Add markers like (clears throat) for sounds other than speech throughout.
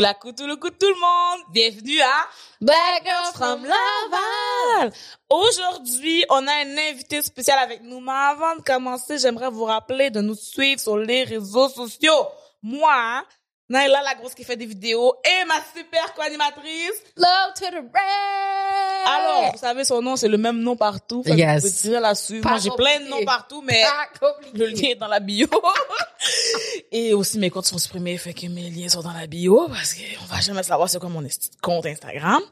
Ou la coup tout le coup tout le monde. Bienvenue à Black Girls From Laval. Aujourd'hui, on a un invité spécial avec nous. Mais avant de commencer, j'aimerais vous rappeler de nous suivre sur les réseaux sociaux. Moi, Naila, la grosse qui fait des vidéos, et ma super co-animatrice. Love to the red. Alors, vous savez, son nom, c'est le même nom partout. Fait Yes. Vous pouvez tirer la suivre. Pas Moi, j'ai plein de noms partout, mais le lien est dans la bio. (laughs) et aussi, mes comptes sont supprimés, fait que mes liens sont dans la bio, parce qu'on va jamais savoir c'est quoi mon compte Instagram.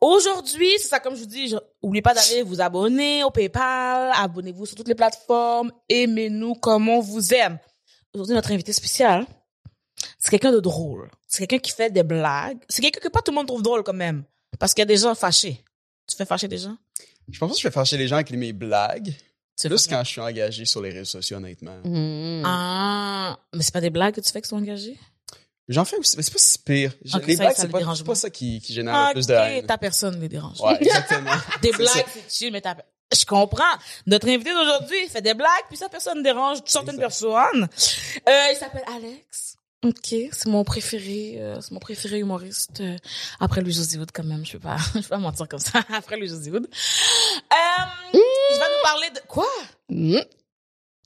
Aujourd'hui, c'est ça, comme je vous dis, je, oubliez pas d'aller vous abonner au PayPal, abonnez-vous sur toutes les plateformes, aimez-nous comme on vous aime. Aujourd'hui, notre invité spécial, c'est quelqu'un de drôle. C'est quelqu'un qui fait des blagues. C'est quelqu'un que pas tout le monde trouve drôle quand même. Parce qu'il y a des gens fâchés. Tu fais fâcher des gens? Je pense pas que je vais fâcher les gens avec mes blagues. C'est Plus quand je suis engagé sur les réseaux sociaux, honnêtement. Mm. Ah, mais c'est pas des blagues que tu fais qui sont engagées? J'en fais aussi, mais c'est pas si pire. Je- Ok, les ça, blagues, ça c'est pas, pas. ça qui, qui génère Ah, le plus de ok, haine. ta personne les dérange. Ouais, exactement. (laughs) Des blagues, c'est chill, mais ta... Je comprends. Notre invité d'aujourd'hui, il fait des blagues, puis sa personne dérange certaines personnes. Euh, il s'appelle Alex. Ok, c'est mon préféré, euh, c'est mon préféré humoriste. euh, après Louis José Wood, quand même, je peux pas, (laughs) je peux pas mentir comme ça. (laughs) Après Louis José Wood. Euh, il va nous parler de quoi? Mm.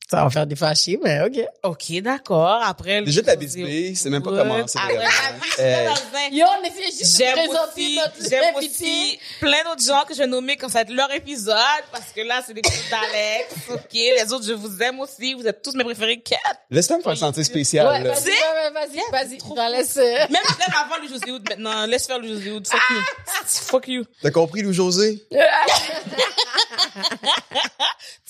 Ça va faire des fâchés, mais OK. Ok, d'accord. Après Déjà de la José c'est même pas commencé Après vraiment. la Euh, dans un- Yo, on essayait juste de J'aime présenter aussi, notre j'aime aussi plein d'autres gens que je vais nommer quand ça va être leur épisode, parce que là, c'est des trucs d'Alex, ok? Les autres, je vous aime aussi. Vous êtes tous mes préférés. Kat. Laisse-moi me faire sentir spécial. Ouais, vas-y, vas-y, vas-y. Laisse. euh, Même, même avant le José Hood, maintenant. Laisse faire le José Hood. Fuck you. Fuck you. T'as compris, Lou-José? (laughs)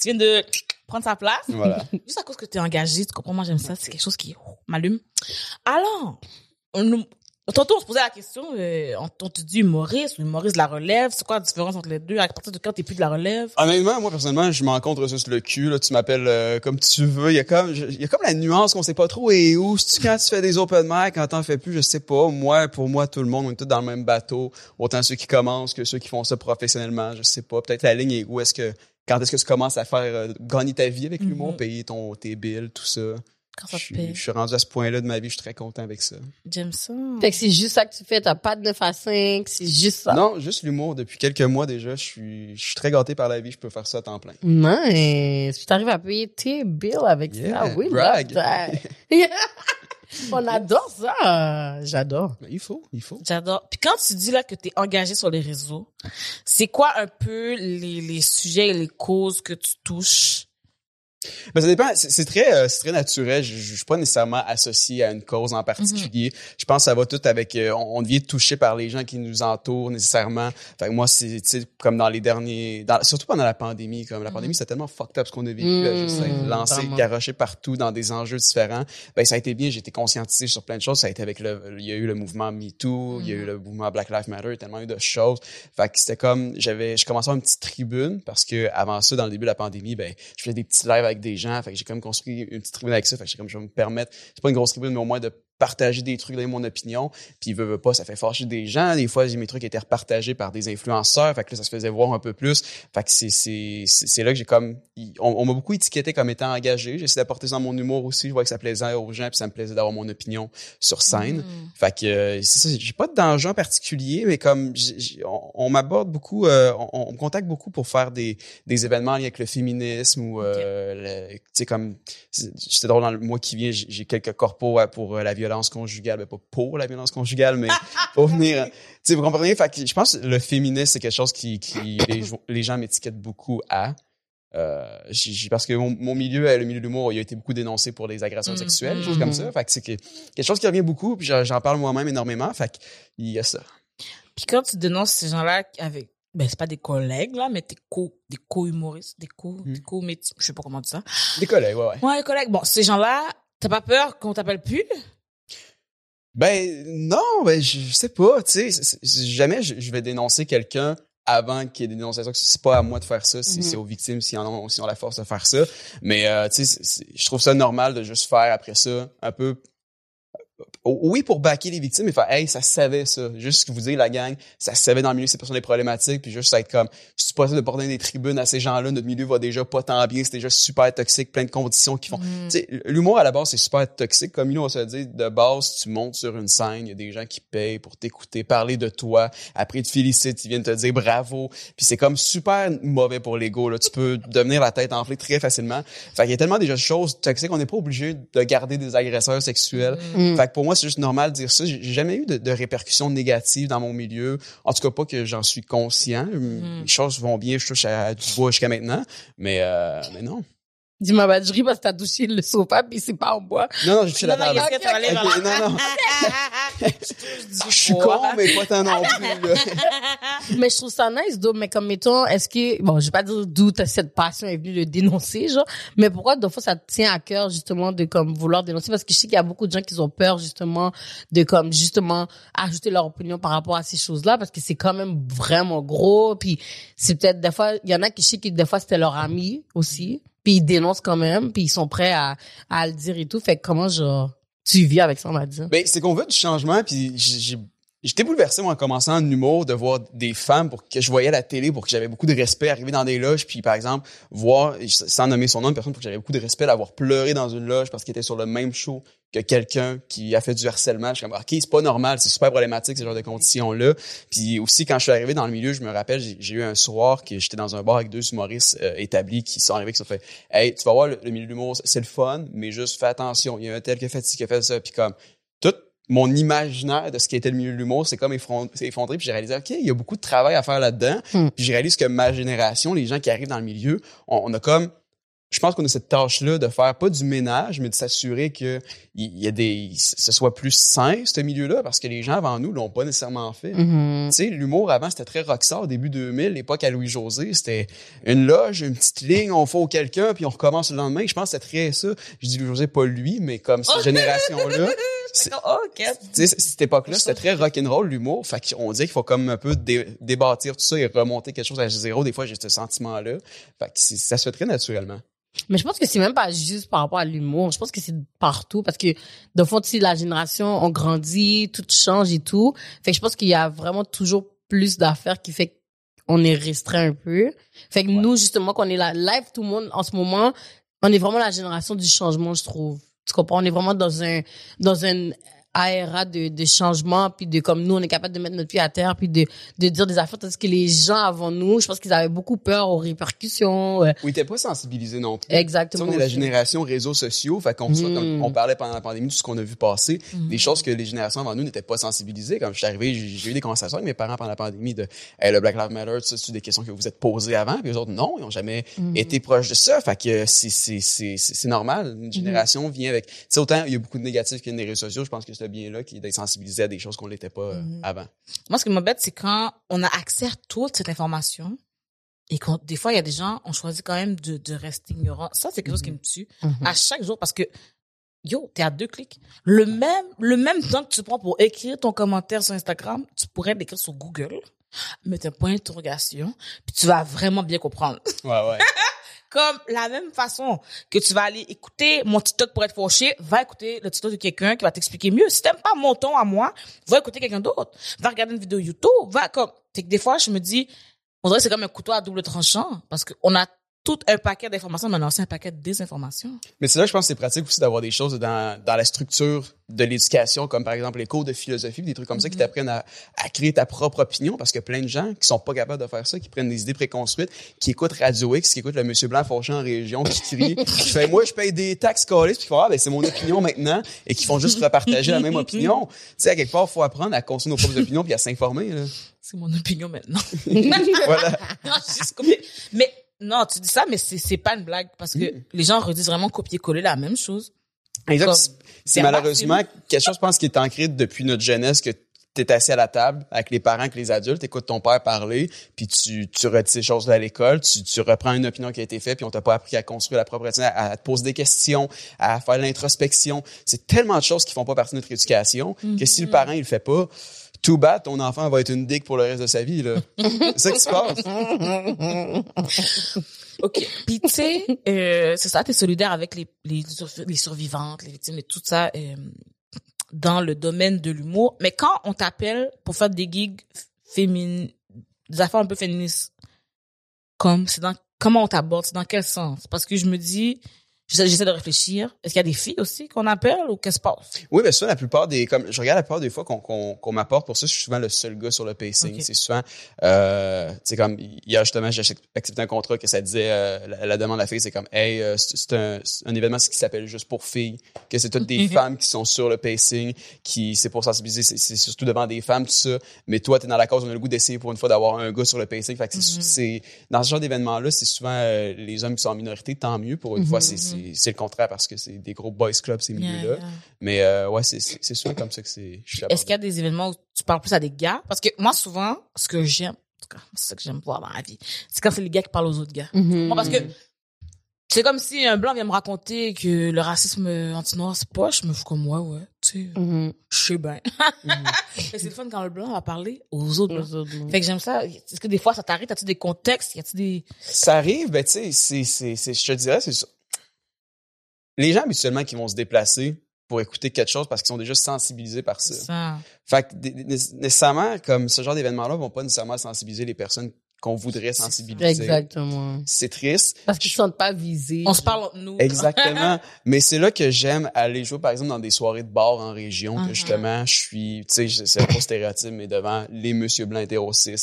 Tu viens de prendre sa place. Voilà. Juste à cause que tu es engagé, tu comprends, moi j'aime ça, c'est quelque chose qui oh, m'allume. Alors, on tantôt on se posait la question, euh, on, on te dit humoriste ou humoriste de la relève, c'est quoi la différence entre les deux? À partir de quand t'es plus de la relève? Honnêtement, moi, personnellement, je m'en contre juste le cul, là. Tu m'appelles euh, comme tu veux. Il y a comme, je- il y a comme la nuance qu'on sait pas trop et où. Si tu, quand tu fais des open mic, quand t'en fais plus, je sais pas. Moi, pour moi, tout le monde, on est tous dans le même bateau. Autant ceux qui commencent que ceux qui font ça professionnellement. Je sais pas. Peut-être la ligne est où est-ce que, quand est-ce que tu commences à faire euh, gagner ta vie avec l'humour, Mhm. payer ton, tes bills, tout ça? Quand ça Je paye. je suis rendu à ce point-là de ma vie, je suis très content avec ça. J'aime ça. Fait que c'est juste ça que tu fais. T'as pas de 9 à 5. C'est juste ça. Non, juste l'humour. Depuis quelques mois déjà, je suis, je suis très gâté par la vie. Je peux faire ça à temps plein. Nice. Puis t'arrives à payer tes bills avec Yeah, ça. Oui, brag. (laughs) (laughs) On adore ça. J'adore. Il faut, il faut. J'adore. Puis quand tu dis là que tu es engagé sur les réseaux, c'est quoi un peu les, les sujets et les causes que tu touches? Ben, ça dépend. C'est c'est très, euh, c'est très naturel. Je, je, suis pas nécessairement associé à une cause en particulier. Je pense que ça va tout avec. euh, on, on devient touché par les gens qui nous entourent nécessairement. Fait que moi, c'est comme dans les derniers, dans- surtout pendant la pandémie. Comme la pandémie, c'était tellement fucked up ce qu'on a vécu. juste Mhm, lancé, garoché partout dans des enjeux différents. Ben ça a été bien. J'ai été conscientisé sur plein de choses. Ça a été avec le, il y a eu le mouvement MeToo, il y a eu le mouvement Black Lives Matter, il y a tellement eu de choses. Fait que c'était comme, j'avais, je commençais une petite tribune parce que avant ça, dans le début de la pandémie, ben, je faisais des petits lives avec des gens. Fait que j'ai comme construit une petite tribune avec ça. Fait que j'ai comme, je vais me permettre, c'est pas une grosse tribune, mais au moins de partager des trucs, donner mon opinion. Puis, veut, veut pas, ça fait fâcher des gens. Des fois, mes trucs étaient repartagés par des influenceurs. Fait que là, ça se faisait voir un peu plus. Fait que c'est, c'est, c'est c'est là que j'ai comme, on, on m'a beaucoup étiqueté comme étant engagé. J'ai essayé d'apporter ça dans mon humour aussi. Je vois que ça plaisait aux gens puis ça me plaisait d'avoir mon opinion sur scène. Mm. Fait que euh, c'est ça, j'ai pas de danger en particulier, mais comme on, on m'aborde beaucoup, euh, on, on me contacte beaucoup pour faire des, des événements en lien avec le féminisme ou euh, tu sais comme c'était drôle dans le mois qui vient, j'ai quelques corpos pour la violence conjugale, ben pas pour la violence conjugale, mais pour venir, (laughs) tu sais vous comprenez, fait que je pense que le féminisme c'est quelque chose qui, qui les, les gens m'étiquettent beaucoup à. Euh, parce que mon, mon milieu, le milieu de l'humour, il a été beaucoup dénoncé pour des agressions Mhm. sexuelles, des choses comme ça. Fait que c'est que- quelque chose qui revient beaucoup, puis j'en parle moi-même énormément. Fait qu'il y a ça. Puis quand tu dénonces ces gens-là avec, ben c'est pas des collègues là, mais tes co, des co-humoristes, des co, Mm. des co je sais pas comment dire ça. Des collègues, ouais, ouais. Ouais, les collègues. Bon, ces gens-là, t'as pas peur qu'on t'appelle plus? Ben non, ben je, je sais pas, tu sais, jamais je, je vais dénoncer quelqu'un avant qu'il y ait des dénonciations. C'est pas à moi de faire ça, c'est Mhm. c'est aux victimes en ont, s'ils ont la force de faire ça. Mais euh, tu sais, je trouve ça normal de juste faire après ça un peu oui, pour backer les victimes, mais faire, hey, ça savait ça. Juste ce que vous dites, la gang, ça savait dans le milieu, ces personnes des problématiques, puis juste être comme, c'est possible de porter des tribunes à ces gens-là, notre milieu va déjà pas tant bien, c'est déjà super toxique, plein de conditions qui font. Mm. Tu sais, l'humour à la base, c'est super toxique. Comme nous, on se dit, de base, tu montes sur une scène, il y a des gens qui payent pour t'écouter, parler de toi, après ils te félicitent, ils viennent te dire bravo, puis c'est comme super mauvais pour l'ego, là. Tu peux devenir la tête enflée très facilement. Fait qu'il y a tellement déjà de choses toxiques, on n'est pas obligé de garder des agresseurs sexuels. Mm. Fait que pour moi, c'est juste normal de dire ça. J'ai jamais eu de, de répercussions négatives dans mon milieu. En tout cas, pas que j'en suis conscient. Les choses vont bien, je touche à du bois jusqu'à maintenant. Mais, euh, mais non. Dis-moi, bah, je ris parce que t'as touché le sofa puis c'est pas en bois. Non, non, (laughs) je suis la table. il essaie de aller vers Ok, la- non, non. Je suis con, mais pas tant non plus, là. (laughs) mais je trouve ça nice, d'où, mais comme mettons, est-ce que, bon, je vais pas dire d'où cette passion est venue de dénoncer, genre, mais pourquoi, des fois, ça te tient à cœur, justement, de, comme, vouloir dénoncer? Parce que je sais qu'il y a beaucoup de gens qui ont peur, justement, de, comme, justement, ajouter leur opinion par rapport à ces choses-là, parce que c'est quand même vraiment gros, puis c'est peut-être, des fois, il y en a qui, je sais que des fois, c'était leur ami aussi, puis ils dénoncent quand même, puis ils sont prêts à, à le dire et tout, fait que comment, genre, tu vis avec ça, on va dire? Ben, c'est qu'on veut du changement, puis j'ai- j'étais bouleversé, moi, en commençant en humour, de voir des femmes pour que je voyais à la télé, pour que j'avais beaucoup de respect, arriver dans des loges, puis par exemple, voir, sans nommer son nom, une personne pour que j'avais beaucoup de respect, d'avoir pleuré dans une loge parce qu'il était sur le même show que quelqu'un qui a fait du harcèlement. Je suis comme, OK, c'est pas normal, c'est super problématique, ce genre de conditions-là. Puis aussi, quand je suis arrivé dans le milieu, je me rappelle, j'ai eu un soir que j'étais dans un bar avec deux humoristes euh, établis qui sont arrivés, qui sont fait, hey, tu vas voir, le, milieu de l'humour, c'est le fun, mais juste fais attention. Il y a un tel qui a fait ci, qui a fait ça, puis comme, mon imaginaire de ce qui était le milieu de l'humour, c'est comme c'est effondré, puis j'ai réalisé, OK, il y a beaucoup de travail à faire là-dedans. Hmm. Puis j'ai réalisé que ma génération, les gens qui arrivent dans le milieu, on, on a comme, je pense qu'on a cette tâche-là de faire pas du ménage, mais de s'assurer que il y a des, ce soit plus sain, ce milieu-là, parce que les gens avant nous l'ont pas nécessairement fait. Mhm. Tu sais, l'humour avant, c'était très rockstar au début 2000, l'époque à Louis-José, c'était une loge, une petite ligne, on faut quelqu'un, puis on recommence le lendemain. Je pense que c'était très ça. Je dis Louis-José, pas lui, mais comme cette génération-là. (laughs) c'est- Oh, tu cette époque-là, c'était très rock'n'roll, l'humour. Fait qu'on dit qu'il faut comme un peu dé- débattir tout ça et remonter quelque chose à zéro. Des fois, j'ai ce sentiment-là. Fait que c'est- ça se fait très naturellement. Mais je pense que c'est même pas juste par rapport à l'humour. Je pense que c'est partout parce que, de fond, si la génération, on grandit, tout change et tout. Fait que je pense qu'il y a vraiment toujours plus d'affaires qui fait qu'on est restreint un peu. Fait que nous, justement, qu'on est là, live, tout le monde, en ce moment, on est vraiment la génération du changement, je trouve. Tu comprends? On est vraiment dans un, dans un ARA de, de changement, puis de comme nous, on est capable de mettre notre pied à terre, puis de, de dire des affaires, tandis que les gens avant nous, je pense qu'ils avaient beaucoup peur aux répercussions. euh, Oui, t'es pas sensibilisé non plus. Tu sais, exactement. on est la génération réseaux sociaux, fait qu'on Mm. comme on parlait pendant la pandémie, tout ce qu'on a vu passer, Mhm. des choses que les générations avant nous n'étaient pas sensibilisées. Comme je suis arrivé, j'ai eu des conversations avec mes parents pendant la pandémie de hey, le Black Lives Matter, ça, c'est des questions que vous êtes posées avant, puis les autres non, ils ont jamais Mhm. été proches de ça. Fait que c'est c'est c'est c'est c'est normal. Une génération vient avec. Tu sais autant il y a beaucoup de négatifs qu'il y a des réseaux sociaux. Je pense que c'est bien là qui est d'être sensibilisé à des choses qu'on l'était pas euh, Mhm. avant. Moi, ce qui m'embête, c'est quand on a accès à toute cette information et quand des fois, il y a des gens, on choisit quand même de, de rester ignorant. Ça, c'est quelque chose qui me tue Mhm. à chaque jour parce que, yo, t'es à deux clics. Le même, le même temps que tu prends pour écrire ton commentaire sur Instagram, tu pourrais l'écrire sur Google, mettre un point d'interrogation, puis tu vas vraiment bien comprendre. Ouais ouais. (laughs) Comme la même façon que tu vas aller écouter mon TikTok pour être fauché, va écouter le TikTok de quelqu'un qui va t'expliquer mieux. Si t'aimes pas mon ton à moi, va écouter quelqu'un d'autre. Va regarder une vidéo YouTube, va comme, c'est que des fois, je me dis, on dirait que c'est comme un couteau à double tranchant parce qu'on a tout un paquet d'informations, mais on a aussi un paquet de désinformations. Mais c'est là que je pense que c'est pratique aussi d'avoir des choses dans, dans la structure de l'éducation, comme par exemple les cours de philosophie, des trucs comme ça qui t'apprennent à, à créer ta propre opinion, parce que plein de gens qui sont pas capables de faire ça, qui prennent des idées préconstruites, qui écoutent Radio X, qui écoutent le Monsieur Blanc fauché en région, qui crie, (laughs) qui fait moi je paye des taxes collées, puis qui font ah ben c'est mon opinion maintenant, et qui font juste repartager la même (laughs) opinion. Tu sais à quelque part faut apprendre à construire nos propres opinions puis à s'informer. là. C'est mon opinion maintenant. (laughs) Voilà. Non, copié. Mais non, tu dis ça, mais c'est c'est pas une blague parce que les gens redisent vraiment copier-coller la même chose. Exact. C'est- malheureusement quelque chose, je pense, qui est ancré depuis notre jeunesse, que t'es assis à la table avec les parents, avec les adultes, écoutes ton père parler, puis tu, tu retires ces choses à l'école, tu, tu reprends une opinion qui a été faite, puis on t'a pas appris à construire la propre à, à te poser des questions, à faire de l'introspection. C'est tellement de choses qui font pas partie de notre éducation que si le parent il le fait pas, tout bad, ton enfant va être une dick pour le reste de sa vie. là. C'est ça qui se passe. OK. Puis tu sais, euh, c'est ça, t'es solidaire avec les, les, survivantes, les victimes et tout ça. euh, dans le domaine de l'humour. Mais quand on t'appelle pour faire des gigs féminines, des affaires un peu féministes, comme dans comment on t'aborde, c'est dans quel sens? Parce que je me dis, j'essaie de réfléchir. Est-ce qu'il y a des filles aussi qu'on appelle ou qu'est-ce qui se passe? Oui, mais ça, la plupart des, comme, je regarde la plupart des fois qu'on, qu'on, qu'on m'apporte pour ça, je suis souvent le seul gars sur le pacing. C'est souvent, euh, tu sais, comme, hier, justement, j'ai accepté un contrat que ça disait, euh, la, la demande de la fille, c'est comme, hey, euh, c'est, c'est un, c'est un événement qui s'appelle juste pour filles, que c'est toutes des femmes qui sont sur le pacing, qui, c'est pour sensibiliser, c'est, c'est surtout devant des femmes, tout ça. Mais toi, t'es dans la cause, on a le goût d'essayer pour une fois d'avoir un gars sur le pacing. Fait que c'est, c'est, dans ce genre d'événement-là, c'est souvent euh, les hommes qui sont en minorité, tant mieux. Pour une fois, c'est, c'est, c'est le contraire parce que c'est des gros boys clubs, ces milieux-là. Yeah, yeah. Mais euh, ouais, c'est c'est c'est souvent comme ça que c'est. je suis Est-ce qu'il y a des événements où tu parles plus à des gars? Parce que moi, souvent, ce que j'aime, en tout cas, c'est ça que j'aime voir dans la vie, c'est quand c'est les gars qui parlent aux autres gars. Mhm. Moi, parce que c'est comme si un blanc vient me raconter que le racisme anti-noir, c'est pas, je me fous comme moi, ouais, tu sais, Mhm. je sais bien. Mais c'est le fun quand le blanc va parler aux autres. Aux autres, ouais. Fait que j'aime ça. Est-ce que des fois, ça t'arrive? As-tu des contextes? Y a-tu des... Ça arrive, ben tu sais, c'est c'est c'est je te dirais c'est. Les gens habituellement qui vont se déplacer pour écouter quelque chose parce qu'ils sont déjà sensibilisés par ça. Ça. Fait que nécessairement comme ce genre d'événements-là vont pas nécessairement sensibiliser les personnes qu'on voudrait sensibiliser. Exactement. C'est triste. Parce qu'ils se sentent pas visés. On se parle entre nous. Exactement. (laughs) Mais c'est là que j'aime aller jouer, par exemple, dans des soirées de bar en région, que justement, je suis, tu sais, c'est pas stéréotype, mais devant les monsieur blancs hétéro c'est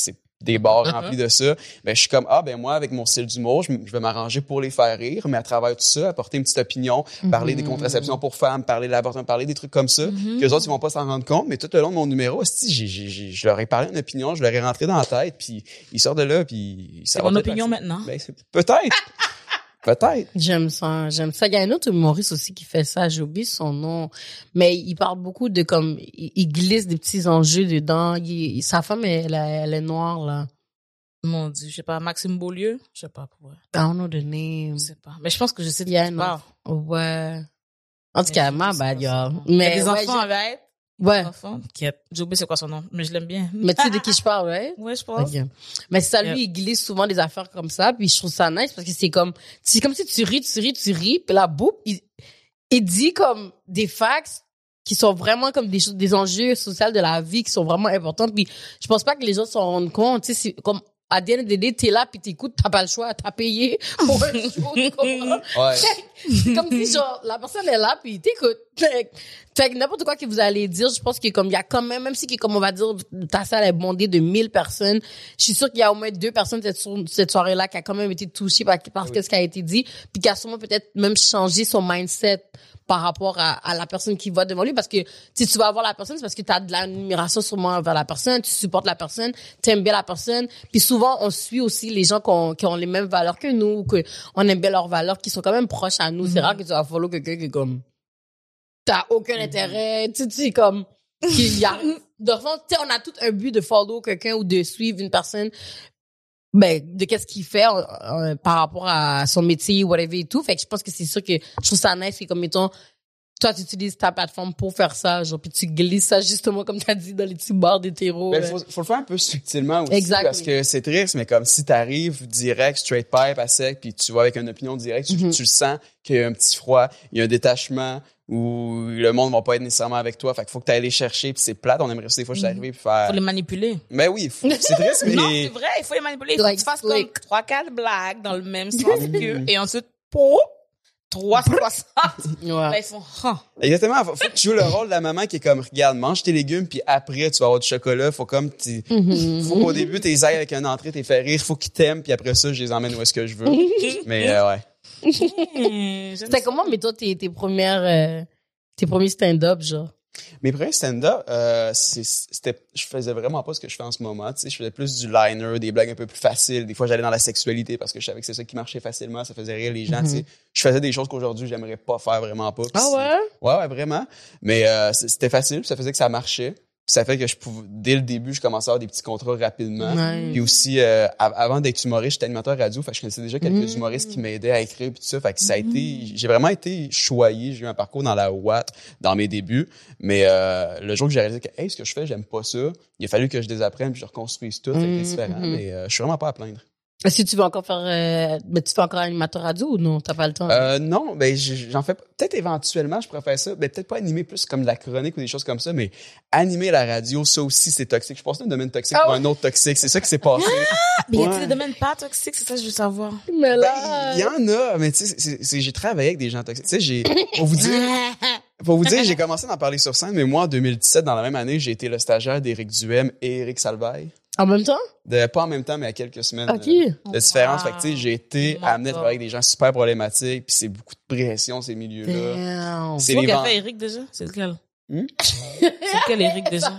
des bars Mhm. remplis de ça. Ben, je suis comme, ah, ben, moi, avec mon style d'humour, je, je vais m'arranger pour les faire rire, mais à travers tout ça, apporter une petite opinion, parler des contraceptions pour femmes, parler de l'avortement, parler des trucs comme ça, Mhm. que les autres, ils vont pas s'en rendre compte, mais tout le long de mon numéro, esti, j'ai, j'ai, j'ai- je leur ai parlé une opinion, je leur ai rentré dans la tête, puis ils sortent de là, puis ça C'est mon opinion maintenant. Ben, c'est- peut-être. Peut-être. J'aime ça, j'aime ça. Il y a un autre humoriste aussi qui fait ça, j'ai oublié son nom, mais il parle beaucoup de comme, il, il glisse des petits enjeux dedans. Il- sa femme, elle, elle est noire, là. Mon Dieu, je sais pas, Maxime Beaulieu? Je sais pas pour vrai. I don't know the name. Je sais pas. Mais je pense que je sais de Il y a qui tu un parles. autre. Ouais. En tout Mais cas, ma bad, y'all. Il y Mais, a des ouais, enfants avec. Ouais. A- J'ai oublié c'est quoi son nom, mais je l'aime bien. Mais tu sais de (laughs) qui je parle, ouais? Ouais, je pense. Ok. Mais ça, lui, il glisse souvent des affaires comme ça, puis je trouve ça nice parce que c'est comme, c'est comme si tu ris, tu ris, tu ris, puis là, boum, il, il dit comme des facts qui sont vraiment comme des choses, des enjeux sociaux de la vie qui sont vraiment importants, puis je pense pas que les gens s'en rendent compte, tu sais, comme, à day, t'es là, puis t'écoutes, t'as pas le choix, t'as payé pour un (laughs) show, tu comprends? Ouais. (laughs) Comme si genre la personne est là puis t'écoutes. (laughs) Fait, que- fait n'importe quoi que vous allez dire, je pense que comme il y a quand même même si comme on va dire ta salle est bondée de 1000 personnes, je suis sûre qu'il y a au moins deux personnes cette, so- cette soirée là qui a quand même été touchées par, par ce qui a été dit, puis qui a sûrement peut-être même changé son mindset par rapport à, à la personne qui va devant lui parce que si tu vas voir la personne c'est parce que tu as de l'admiration sûrement vers la personne tu supportes la personne tu aimes bien la personne puis souvent on suit aussi les gens qui ont, qui ont les mêmes valeurs que nous ou que on aime bien leurs valeurs qui sont quand même proches à nous c'est rare que tu vas follow quelqu'un qui est comme t'as aucun intérêt tu sais, comme (laughs) qu'il y a de fond, tu sais, on a tout un but de follow quelqu'un ou de suivre une personne ben de qu'est-ce qu'il fait euh, euh, par rapport à son métier whatever et tout. Fait que je pense que c'est sûr que je trouve ça nice puis comme mettons toi tu utilises ta plateforme pour faire ça genre puis tu glisses ça justement comme tu as dit dans les petits bars d'hétéro Ben, là. faut, faut le faire un peu subtilement aussi. Exact. Parce que c'est triste, mais comme si t'arrives direct, straight pipe, à sec, puis tu vas avec une opinion directe, tu, Mhm. tu le sens qu'il y a un petit froid, il y a un détachement, où le monde va pas être nécessairement avec toi. Fait qu'il faut que tu les chercher, puis c'est plate. On aimerait ça des fois juste arriver puis faire. Faut les manipuler. Mais oui, faut- c'est triste, (laughs) mais. Non, c'est vrai, il faut les manipuler. Il faut Like que tu fasses comme trois, quatre blagues dans le même (laughs) sens que, et ensuite, pour 360. Là, (laughs) ouais. ils font. Exactement. Faut, faut que tu joues le rôle de la maman qui est comme, regarde, mange tes légumes, puis après, tu vas avoir du chocolat. Faut comme, tu- Mhm. faut qu'au début, t'es ailles avec une entrée, t'es fait rire. Faut qu'ils t'aiment, puis après ça, je les emmène où est-ce que je veux. (laughs) mais euh, ouais. J'aime c'était comment mais toi tes, tes premières euh, tes premiers stand-up genre? Mes premiers stand-up, euh, c'était, je faisais vraiment pas ce que je fais en ce moment. Tu sais, je faisais plus du liner, des blagues un peu plus faciles. Des fois, j'allais dans la sexualité parce que je savais que c'est ça qui marchait facilement. Ça faisait rire les gens. tu sais. Je faisais des choses qu'aujourd'hui, j'aimerais pas faire vraiment pas. Puis c'est- Ouais, ouais, vraiment. Mais euh, c'était facile, ça faisait que ça marchait. Puis ça fait que je pouvais, dès le début, je commençais à avoir des petits contrats rapidement. Ouais. Puis aussi, euh, av- avant d'être humoriste, j'étais animateur radio, fait que je connaissais déjà quelques Mm. humoristes qui m'aidaient à écrire puis tout ça. Fait que ça a été, j'ai vraiment été choyé. J'ai eu un parcours dans la Watt dans mes débuts. Mais euh, le jour que j'ai réalisé que, hey, ce que je fais, j'aime pas ça, il a fallu que je désapprenne puis je reconstruise tout. Fait que Mm, différent. mhm. Mais euh, je suis vraiment pas à plaindre. Que tu veux encore faire, euh, mais tu fais encore animateur radio ou non? T'as pas le temps? Euh, non, ben j'en fais peut-être éventuellement, je pourrais faire ça. Ben peut-être pas animer plus comme de la chronique ou des choses comme ça, mais animer la radio, ça aussi c'est toxique. Je pense que c'est un domaine toxique Ah pour ouais? un autre toxique. C'est ça qui s'est passé. (laughs) Mais y a-t-il Ouais. des domaines pas toxiques? C'est ça que je veux savoir. mais Ben, il y en a, mais tu sais, j'ai travaillé avec des gens toxiques. Tu sais, j'ai, pour vous dire, (laughs) pour vous dire, j'ai commencé d'en parler sur scène, mais moi, en 2017, dans la même année, j'ai été le stagiaire d'Éric Duhem et Éric Salvaille. En même temps? De, pas en même temps, mais à quelques semaines. Ok. euh, de différence. Wow. Fait que, tu sais, j'ai été amené à travailler avec des gens super problématiques, puis c'est beaucoup de pression, ces milieux-là. C'est les qui a vents. fait Eric déjà? C'est lequel? Hmm? C'est lequel (laughs) Eric déjà?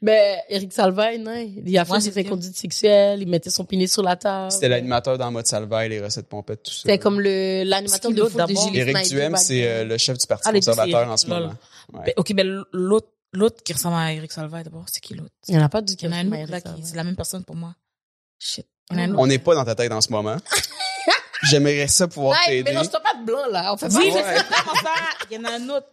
Ben, Eric Salvaille, non? Il a fait des inconduites sexuelles, il mettait son pénis sur la table. C'était l'animateur dans mode Salvaille, les recettes pompettes, tout ça. C'était comme le, l'animateur de l'autre foot de? Gilles Snyder Duhem, c'est euh, le chef du Parti Ah, deux, c'est conservateur Eric, en ce moment. Ouais. Ben, ok, ben l'autre, l'autre qui ressemble à Eric Salvaille d'abord, c'est qui l'autre? Il y en a pas du Il y en a un qui autre là qui, c'est la même personne pour moi. Shit. Il y en a un autre. On n'est pas dans ta tête en ce moment. (laughs) J'aimerais ça pouvoir Hey, t'aider. mélange-toi pas de blanc, là. On fait Oui, pas. mais c'est vraiment ça. Il y en a un autre.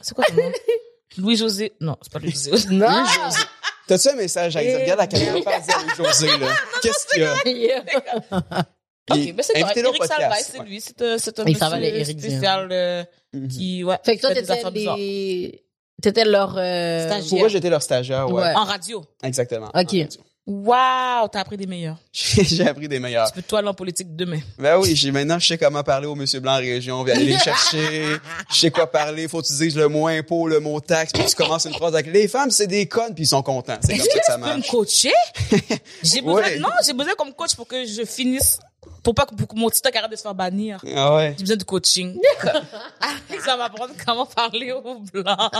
C'est quoi ton nom? (laughs) Louis-José. Non, c'est pas Louis-José. (laughs) Non! Louis-José. T'as-tu un message à dire? Regarde la caméra, pas à dire à José, là. Qu'est-ce qu'il y a? Ok, mais c'est invitez-le au Eric Salvaille, podcast. c'est lui. C'est un, c'est un Il s'appelle monsieur Eric spécial euh, qui, ouais. Fait que toi, fait des t'étais affaires bizarres. des... T'étais leur... Euh... Stagiaire. Pour moi, j'étais leur stagiaire, ouais. Ouais. En radio. Exactement. Ok. En radio. Waouh, t'as appris des meilleurs. (laughs) J'ai appris des meilleurs. Tu peux toi aller en politique demain. Ben oui, j'ai maintenant je sais comment parler au monsieur blanc en région, puis aller les (laughs) chercher, je sais quoi parler, faut que tu dises le mot impôt, le mot taxe, puis tu commences une phrase avec les femmes, c'est des connes, puis ils sont contents. C'est comme ça que ça Tu peux me marche. coacher? (laughs) J'ai besoin, Ouais. non, j'ai besoin comme coach pour que je finisse, pour pas que mon TikTok arrête de se faire bannir. Ah ouais. J'ai besoin de coaching. (laughs) Alex va m'apprendre comment parler aux blancs.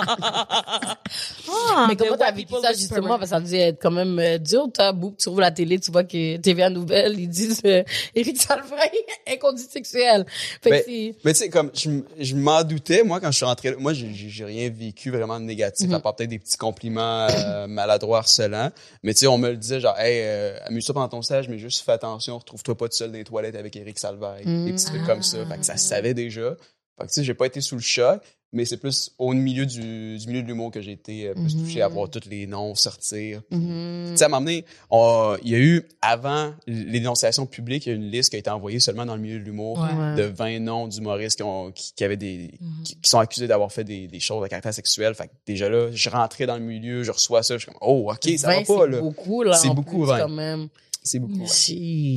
Ah, Mais comment t'as vécu ça justement? Parce que ça devait être quand même euh, dur. T'as boum, tu ouvres la télé, tu vois que TVA Nouvelle, ils disent euh, Éric Salvaille, inconduite sexuelle. Fait Ben, que c'est... Mais tu sais, comme je, je m'en doutais, moi, quand je suis rentré, moi, j'ai- rien vécu vraiment de négatif, Mhm. à part peut-être des petits compliments euh, (laughs) maladroits, harcelants. Mais tu sais, on me le disait, genre, hey, euh, amuse-toi pendant ton stage, mais juste fais attention, retrouve-toi pas tout seul dans les toilettes avec Eric Salvaille. Mhm. Des petits trucs comme ça. Fait que ça se savait déjà. Fait que tu sais, j'ai pas été sous le choc, mais c'est plus au milieu du, du milieu de l'humour que j'ai été euh, plus Mhm. touché à voir tous les noms sortir. Mhm. Tu sais, à il y a eu, avant l'énonciation publique, il y a une liste qui a été envoyée seulement dans le milieu de l'humour Ouais. De 20 noms d'humoristes qui, ont, qui, qui avaient des, Mhm. qui, qui sont accusés d'avoir fait des, des choses à caractère sexuel. Fait que déjà là, je rentrais dans le milieu, je reçois ça, je suis comme, oh, ok, ça va 20, pas, c'est là. beaucoup, là. C'est beaucoup, plus, 20. quand même. C'est beaucoup. ouais.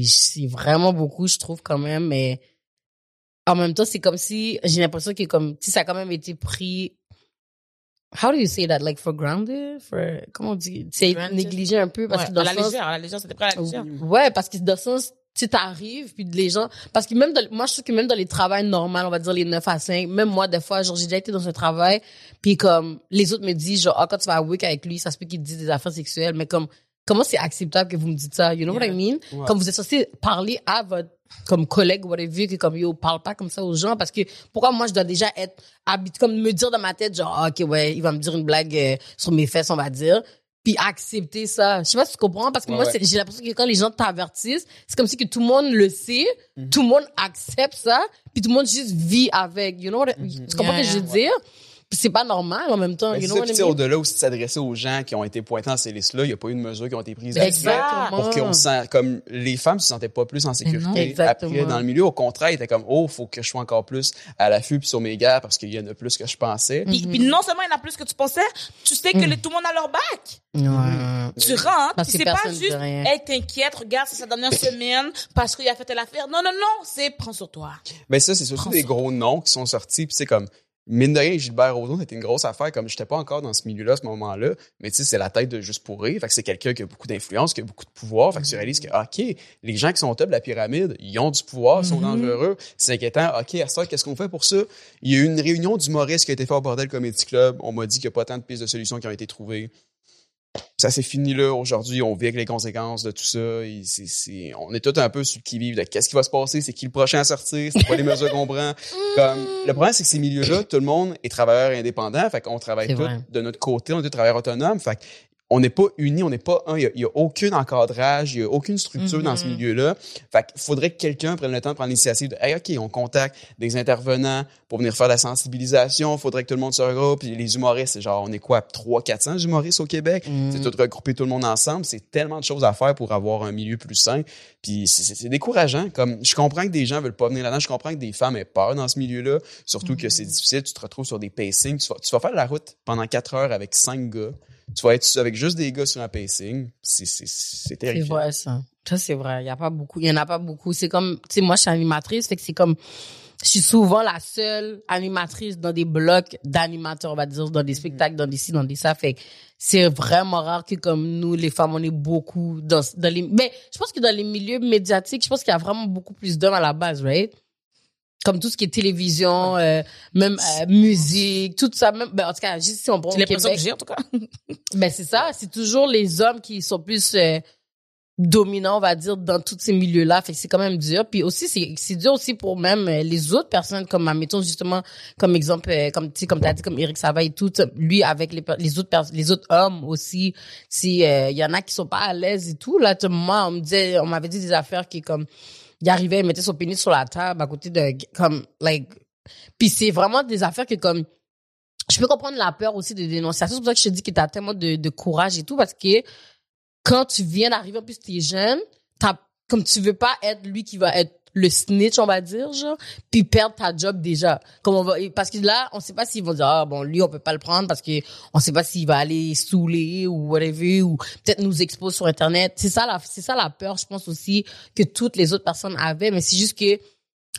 C'est vraiment beaucoup, je trouve, quand même, mais en même temps, c'est comme si, j'ai l'impression que comme, si ça a quand même été pris, how do you say that, like for grounded, for, comment on dit, c'est négligé un peu, parce Ouais, que dans à la le sens, légère, à la légère, c'était prêt à la légère. Ouais, parce que dans le sens, tu t'arrives, puis les gens, parce que même dans, moi, je trouve que même dans les travails normaux, on va dire les 9 à 5, même moi, des fois, genre, j'ai déjà été dans un travail, puis comme, les autres me disent, genre, ah, quand tu vas à work avec lui, ça se peut qu'il te dise des affaires sexuelles, mais comme, comment c'est acceptable que vous me dites ça? You know what I mean? Ouais. Comme vous êtes censé parler à votre, comme collègue, whatever, que comme, yo, parle pas comme ça aux gens, parce que, pourquoi moi, je dois déjà être habitué, comme me dire dans ma tête, genre, ah, ok, ouais, il va me dire une blague euh, sur mes fesses, on va dire puis accepter ça. Je sais pas si tu comprends parce que Ouais, moi ouais. j'ai l'impression que quand les gens t'avertissent, c'est comme si que tout le monde le sait, Mhm. tout le monde accepte ça, puis tout le monde juste vit avec. You know what I- Tu comprends Yeah, ce que je veux yeah. dire? C'est pas normal en même temps. Mais c'est ça, au-delà aussi de s'adresser aux gens qui ont été pointés dans ces listes-là, il n'y a pas eu de mesures qui ont été prises Exactement. pour qu'on se sente, comme les femmes se sentaient pas plus en sécurité après dans le milieu. Au contraire, ils étaient comme, oh, faut que je sois encore plus à l'affût puis sur mes gars parce qu'il y en a plus que je pensais. Puis, puis non seulement il y en a plus que tu pensais, tu sais que les- tout le monde a leur bac. Ouais. Tu rentres, c'est pas juste, hey, t'inquiète, regarde, c'est sa dernière semaine, parce qu'il a fait telle affaire. Non, non, non, c'est prends sur toi. Ben ça, c'est surtout Prends des gros noms qui sont sortis. Puis c'est comme, mine de rien, Gilbert Rozon, c'était une grosse affaire. Comme j'étais pas encore dans ce milieu-là à ce moment-là, mais tu sais, c'est la tête de Juste pour rire. Fait que c'est quelqu'un qui a beaucoup d'influence, qui a beaucoup de pouvoir. Fait que tu réalises que, OK, les gens qui sont au top de la pyramide, ils ont du pouvoir, ils sont Mhm. dangereux. C'est inquiétant. OK, à ça, qu'est-ce qu'on fait pour ça? Il y a eu une réunion d'humoristes qui a été faite au Bordel Comedy Club. On m'a dit qu'il n'y a pas tant de pistes de solutions qui ont été trouvées. Ça s'est fini là aujourd'hui. On vit avec les conséquences de tout ça. Et c'est- c'est- on est tous un peu sur le qui-vive de qu'est-ce qui va se passer, c'est qui le prochain à sortir, c'est quoi les mesures qu'on prend. (laughs) Comme, le problème, c'est que ces milieux-là, tout le monde est travailleur indépendant. Fait qu'on travaille C'est tous vrai. de notre côté, on est tous travailleurs autonomes. Fait on n'est pas unis, on n'est pas un. Il n'y a, aucun encadrage, il n'y a aucune structure dans ce Mhm. milieu-là. Fait qu'il faudrait que quelqu'un prenne le temps de prendre l'initiative de Hey, OK, on contacte des intervenants pour venir faire de la sensibilisation. Il faudrait que tout le monde se regroupe. Puis les humoristes, c'est genre, on est quoi, 300-400 humoristes au Québec? Mhm. C'est tout regrouper tout le monde ensemble. C'est tellement de choses à faire pour avoir un milieu plus sain. Puis c'est- décourageant. Comme je comprends que des gens veulent pas venir là-dedans. Je comprends que des femmes aient peur dans ce milieu-là. Surtout que c'est difficile. Tu te retrouves sur des pacings. Tu vas, tu vas faire la route pendant quatre heures avec cinq gars. Tu vas être avec juste des gars sur un pacing. C'est c'est- c'est vrai, ça. Ça, c'est vrai. Il y a pas beaucoup. Il y en a pas beaucoup. C'est comme, tu sais, moi, je suis animatrice, fait que c'est comme, je suis souvent la seule animatrice dans des blocs d'animateurs, on va dire, dans des spectacles, dans des ci, dans des ça. Fait que c'est vraiment rare que comme nous, les femmes, on est beaucoup dans, dans les, mais je pense que dans les milieux médiatiques, je pense qu'il y a vraiment beaucoup plus d'hommes à la base, right? Comme tout ce qui est télévision, euh, même euh, musique, tout ça, même, ben, en tout cas, juste si on prend au Québec, que j'ai, en tout cas. (laughs) ben c'est ça, c'est toujours les hommes qui sont plus euh, dominants, on va dire, dans tous ces milieux-là. Fait que c'est quand même dur. Puis aussi, c'est c'est dur aussi pour même euh, les autres personnes, comme admettons justement, comme exemple, euh, comme tu comme t'as dit, comme Eric Sava et tout, lui avec les, les autres les autres hommes aussi. Si euh, il y en a qui sont pas à l'aise et tout, là, moi, on me disait, on m'avait dit des affaires qui comme, il arrivait, il mettait son pénis sur la table à côté de comme like. Puis c'est vraiment des affaires que comme je peux comprendre la peur aussi de dénonciation. C'est pour ça que je te dis que tu as tellement de, de courage et tout, parce que quand tu viens d'arriver, en plus, t'es jeune, t'as, comme tu veux pas être lui qui va être le snitch, on va dire, genre, puis perdre ta job déjà. Comme on va, parce que là, on sait pas s'ils vont dire, ah, bon, lui, on peut pas le prendre parce que on sait pas s'il va aller saouler ou whatever, ou peut-être nous expose sur Internet. C'est ça la, c'est ça la peur, je pense aussi, que toutes les autres personnes avaient, mais c'est juste que,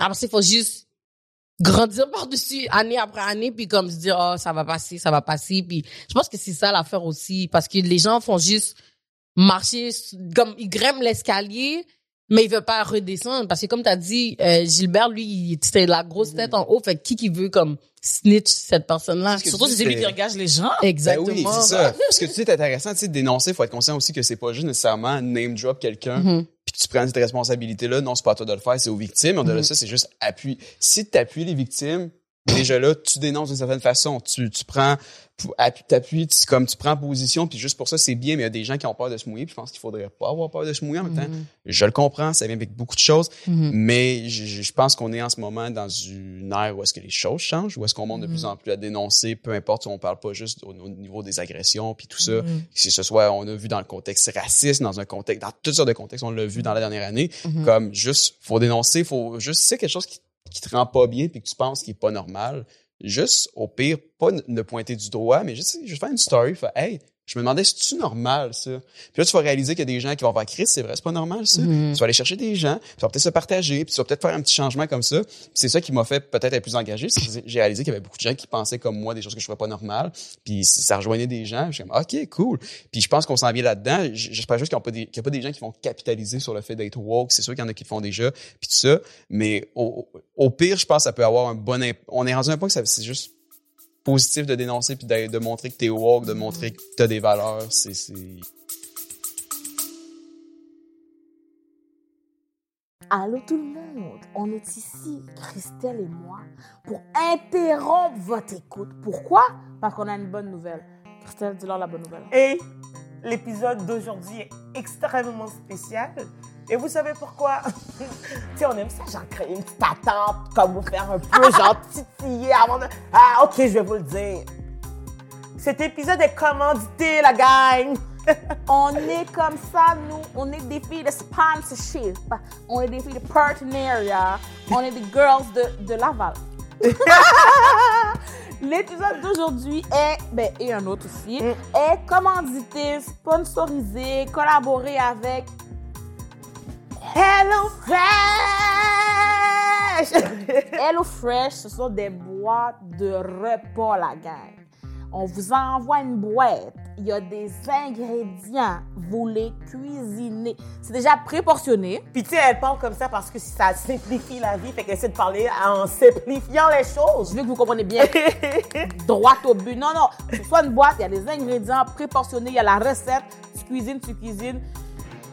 après, il faut juste grandir (laughs) par-dessus année après année puis comme se dire oh ça va passer ça va passer puis je pense que c'est ça l'affaire aussi parce que les gens font juste marcher comme ils grimpent l'escalier mais ils veulent pas redescendre parce que comme tu as dit euh, Gilbert lui il c'était la grosse tête en haut fait que qui qui veut comme snitch cette personne là C'est ce que Surtout si c'est lui qui engage les gens. exactement Ben oui, c'est ça. Parce que tu sais, c'est intéressant, tu sais, dénoncer, faut être conscient aussi que c'est pas juste nécessairement name drop quelqu'un, Mhm. puis que tu prends cette responsabilité-là. Non, c'est pas à toi de le faire, c'est aux victimes. Au-delà de Mhm. ça, c'est juste appui. Si tu appuies les victimes, déjà là, tu dénonces d'une certaine façon. Tu, tu prends, t'appuies, tu, comme tu prends position, puis juste pour ça, c'est bien, mais il y a des gens qui ont peur de se mouiller, puis je pense qu'il faudrait pas avoir peur de se mouiller en même temps. Mhm. Je le comprends, ça vient avec beaucoup de choses, Mhm. mais je, je- pense qu'on est en ce moment dans une ère où est-ce que les choses changent, où est-ce qu'on monte de plus en plus à dénoncer, peu importe si on parle pas juste au, au niveau des agressions puis tout ça. Si ce soit, on a vu dans le contexte raciste, dans un contexte, dans toutes sortes de contextes, on l'a vu dans la dernière année, comme juste, faut dénoncer, faut juste, c'est quelque chose qui, qui te rend pas bien puis que tu penses qui est pas normal, juste, au pire, pas ne- ne pointer du doigt, mais juste, juste faire une story, faire, hey, je me demandais, c'est-tu normal, ça? Puis là, tu vas réaliser qu'il y a des gens qui vont faire, Chris, c'est vrai, c'est pas normal, ça. Mhm. Tu vas aller chercher des gens, puis tu vas peut-être se partager, puis tu vas peut-être faire un petit changement comme ça. C'est ça qui m'a fait peut-être être plus engagé, j'ai réalisé qu'il y avait beaucoup de gens qui pensaient comme moi des choses que je ferais pas normales, puis ça rejoignait des gens. Je suis comme, OK, cool. Puis je pense qu'on s'en vient là-dedans. J'espère juste qu'il n'y a, pas des- qu'il y a pas des gens qui vont capitaliser sur le fait d'être woke. C'est sûr qu'il y en a qui le font déjà, puis tout ça. Mais au, au pire, je pense que ça peut avoir un bon imp- On est rendu à un point que ça- c'est juste positif de dénoncer puis de, de montrer que t'es woke, de montrer que t'as des valeurs. C'est... c'est- Allô tout le monde, on est ici, Christelle et moi, pour interrompre votre écoute. Pourquoi? Parce qu'on a une bonne nouvelle. Christelle, dis-leur la bonne nouvelle. Et l'épisode d'aujourd'hui est extrêmement spécial. Et vous savez pourquoi? (laughs) tu on aime ça, genre créer une petite attente, comme vous faire un peu, genre (laughs) titiller avant de... Ah, ok, je vais vous le dire. Cet épisode est commandité, la gang! (laughs) On est comme ça, nous. On est des filles de sponsorship. On est des filles de partenariat. On est des girls de, de Laval. L'épisode d'aujourd'hui est, ben, et un autre aussi, Mm. est commandité, sponsorisé, collaboré avec Hello Fresh! (laughs) Hello Fresh. Ce sont des boîtes de repas, la gang. On vous envoie une boîte. Il y a des ingrédients. Vous les cuisinez. C'est déjà préportionné. Puis tu sais, elle parle comme ça parce que ça simplifie la vie, fait qu'elle essaie de parler en simplifiant les Je choses. veux que vous compreniez bien. (laughs) droit au but. Non, non. C'est soit une boîte, il y a des ingrédients préportionnés, il y a la recette. Tu cuisines, tu cuisines.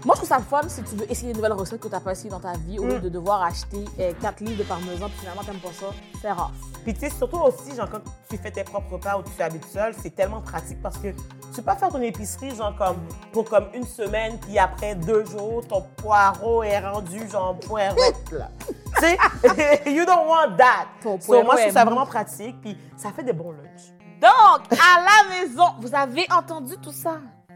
Moi, je trouve ça fun si tu veux essayer une nouvelle recette que tu n'as pas essayé dans ta vie au lieu Mm. de devoir acheter 4 livres de parmesan puis finalement, t'aimes pas ça. C'est rare. Puis tu sais, surtout aussi, genre, quand tu fais tes propres repas ou tu habites seul, c'est tellement pratique parce que Tu peux pas faire ton épicerie, genre, comme, pour comme une semaine, puis après deux jours, ton poireau est rendu, genre, poirette, là. tu sais, (laughs) you don't want that. Ton So, moi, je trouve ça vraiment pratique, puis ça fait des bons lunchs. Donc, à la maison, vous avez entendu tout ça?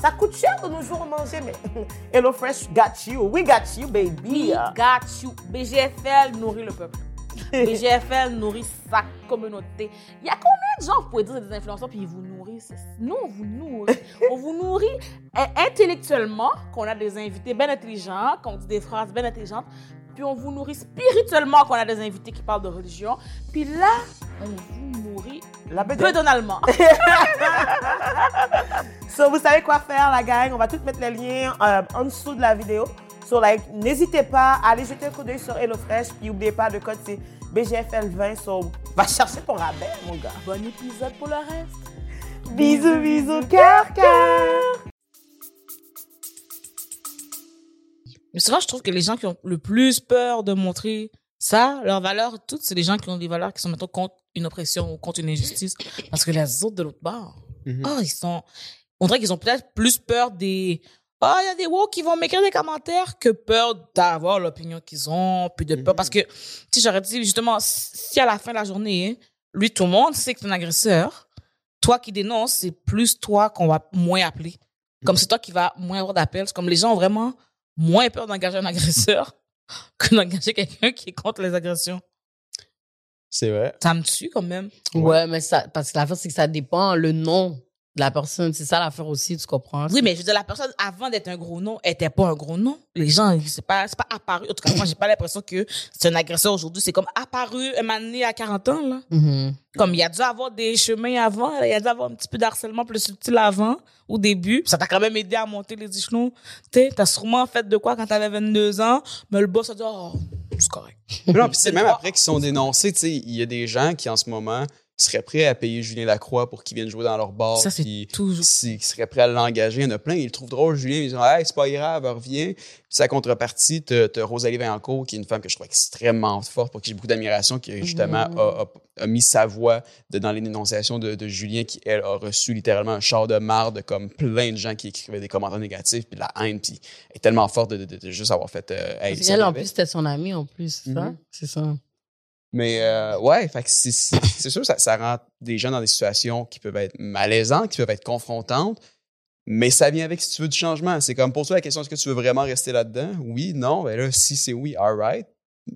ça coûte cher de nos jours manger, mais (laughs) Hello Fresh got you. We got you, baby. We got you. BGFL nourrit le peuple. (laughs) BGFL nourrit sa communauté. Il y a combien de gens, vous pouvez dire, des influenceurs, puis ils vous nourrissent? Nous, on vous nourrit. on vous nourrit euh, intellectuellement, qu'on a des invités bien intelligents, qu'on dit des phrases bien intelligentes, puis on vous nourrit spirituellement, qu'on a des invités qui parlent de religion. Puis là, on vous nourrit La bedaine. bedonalement. (laughs) So, vous savez quoi faire, la gang. On va tout mettre les liens euh, en dessous de la vidéo. So, like, n'hésitez pas à aller jeter un coup d'œil sur HelloFresh. Puis, n'oubliez pas, le code, c'est BGFL20. So, va chercher ton rabais, mon gars. bon épisode pour le reste. Bisous, bisous, cœur, cœur. Mais souvent, je trouve que les gens qui ont le plus peur de montrer ça, leurs valeurs, toutes, c'est les gens qui ont des valeurs qui sont, mettons, contre une oppression ou contre une injustice. Parce que les autres de l'autre bord, Mhm. oh, ils sont, on dirait qu'ils ont peut-être plus peur des, oh, il y a des woke qui vont m'écrire des commentaires que peur d'avoir l'opinion qu'ils ont, puis de peur. Parce que, si j'aurais dit, justement, si à la fin de la journée, lui, tout le monde sait que t'es un agresseur, toi qui dénonces, c'est plus toi qu'on va moins appeler. Comme c'est toi qui va moins avoir d'appels. C'est comme les gens ont vraiment moins peur d'engager un agresseur (laughs) que d'engager quelqu'un qui est contre les agressions. C'est vrai. Ça me tue quand même. Ouais, mais ça, parce que l'affaire, c'est que ça dépend le nom la personne. C'est ça l'affaire aussi, tu comprends? Oui, mais je veux dire, la personne, avant d'être un gros nom, était pas un gros nom. Les gens, c'est pas, c'est pas apparu. En tout cas, moi, j'ai pas l'impression que c'est un agresseur aujourd'hui. C'est comme apparu un donné à 40 ans, là. Mhm. Comme il y a dû avoir des chemins avant, il y a dû avoir un petit peu d'harcèlement plus subtil avant, au début. Ça t'a quand même aidé à monter les échelons. Tu t'as sûrement fait de quoi quand t'avais 22 ans, mais le boss a dit, oh, c'est correct. Non, puis c'est même après qu'ils sont dénoncés, tu sais, il y a des gens qui en ce moment seraient prêts à payer Julien Lacroix pour qu'il vienne jouer dans leur bar. Ça, c'est toujours- Qui seraient prêts à l'engager. Il y en a plein, ils le trouvent drôle, Julien. Ils disent, hey, c'est pas grave, reviens. Puis sa contrepartie, t'as t'as Rosalie Vaillancourt, qui est une femme que je trouve extrêmement forte, pour qui j'ai beaucoup d'admiration, qui justement Mm. a, a- a mis sa voix de- dans les dénonciations de, de Julien, qui, elle, a reçu littéralement un char de marde, comme plein de gens qui écrivaient des commentaires négatifs, puis de la haine, puis elle est tellement forte de, juste avoir fait. euh, hey, qu'elle, en plus, c'était son amie, en plus, ça? C'est ça. Mais euh, ouais, fait que c'est- c'est c'est sûr, ça, ça rend des gens dans des situations qui peuvent être malaisantes, qui peuvent être confrontantes, mais ça vient avec si tu veux du changement. C'est comme pour toi la question, est-ce que tu veux vraiment rester là-dedans? Oui, non, ben là, si c'est oui, alright.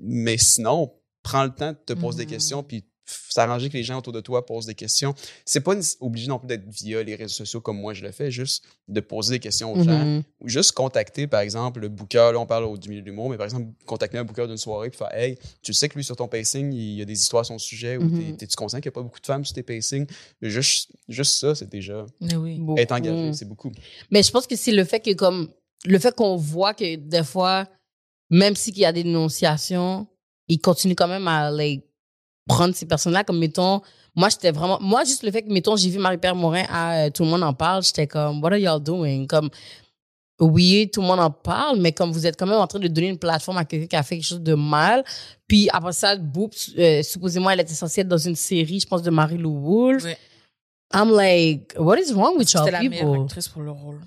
Mais sinon, prends le temps de te poser des Mhm. questions, puis s'arranger que les gens autour de toi posent des questions. C'est pas obligé non plus d'être via les réseaux sociaux comme moi je le fais, juste de poser des questions aux gens Mhm. ou juste contacter, par exemple, le booker. Là, on parle au- du milieu de l'humour, mais par exemple, contacter un booker d'une soirée puis faire Hey, tu sais que lui, sur ton pacing, il y a des histoires à son sujet ou Mhm. t'es- t'es-tu conscient qu'il n'y a pas beaucoup de femmes sur tes pacings? Juste, juste ça, c'est déjà Mais oui. Être engagé, c'est beaucoup. Mais je pense que c'est le fait que, comme, le fait qu'on voit que des fois, même s'il y a des dénonciations, ils continuent quand même à, like, prendre ces personnes-là. Comme, mettons, moi, j'étais vraiment, moi, juste le fait que, mettons, j'ai vu Marie-Pierre Morin à euh, Tout le monde en parle, j'étais comme, what are y'all doing? Comme, oui, tout le monde en parle, mais comme vous êtes quand même en train de donner une plateforme à quelqu'un qui a fait quelque chose de mal. Puis après ça, Boop, euh, supposément, elle était censée être dans une série, je pense, de Marie-Lou Wolfe. Ouais. I'm like, what is wrong with y'all C'était la meilleure people? actrice pour le rôle.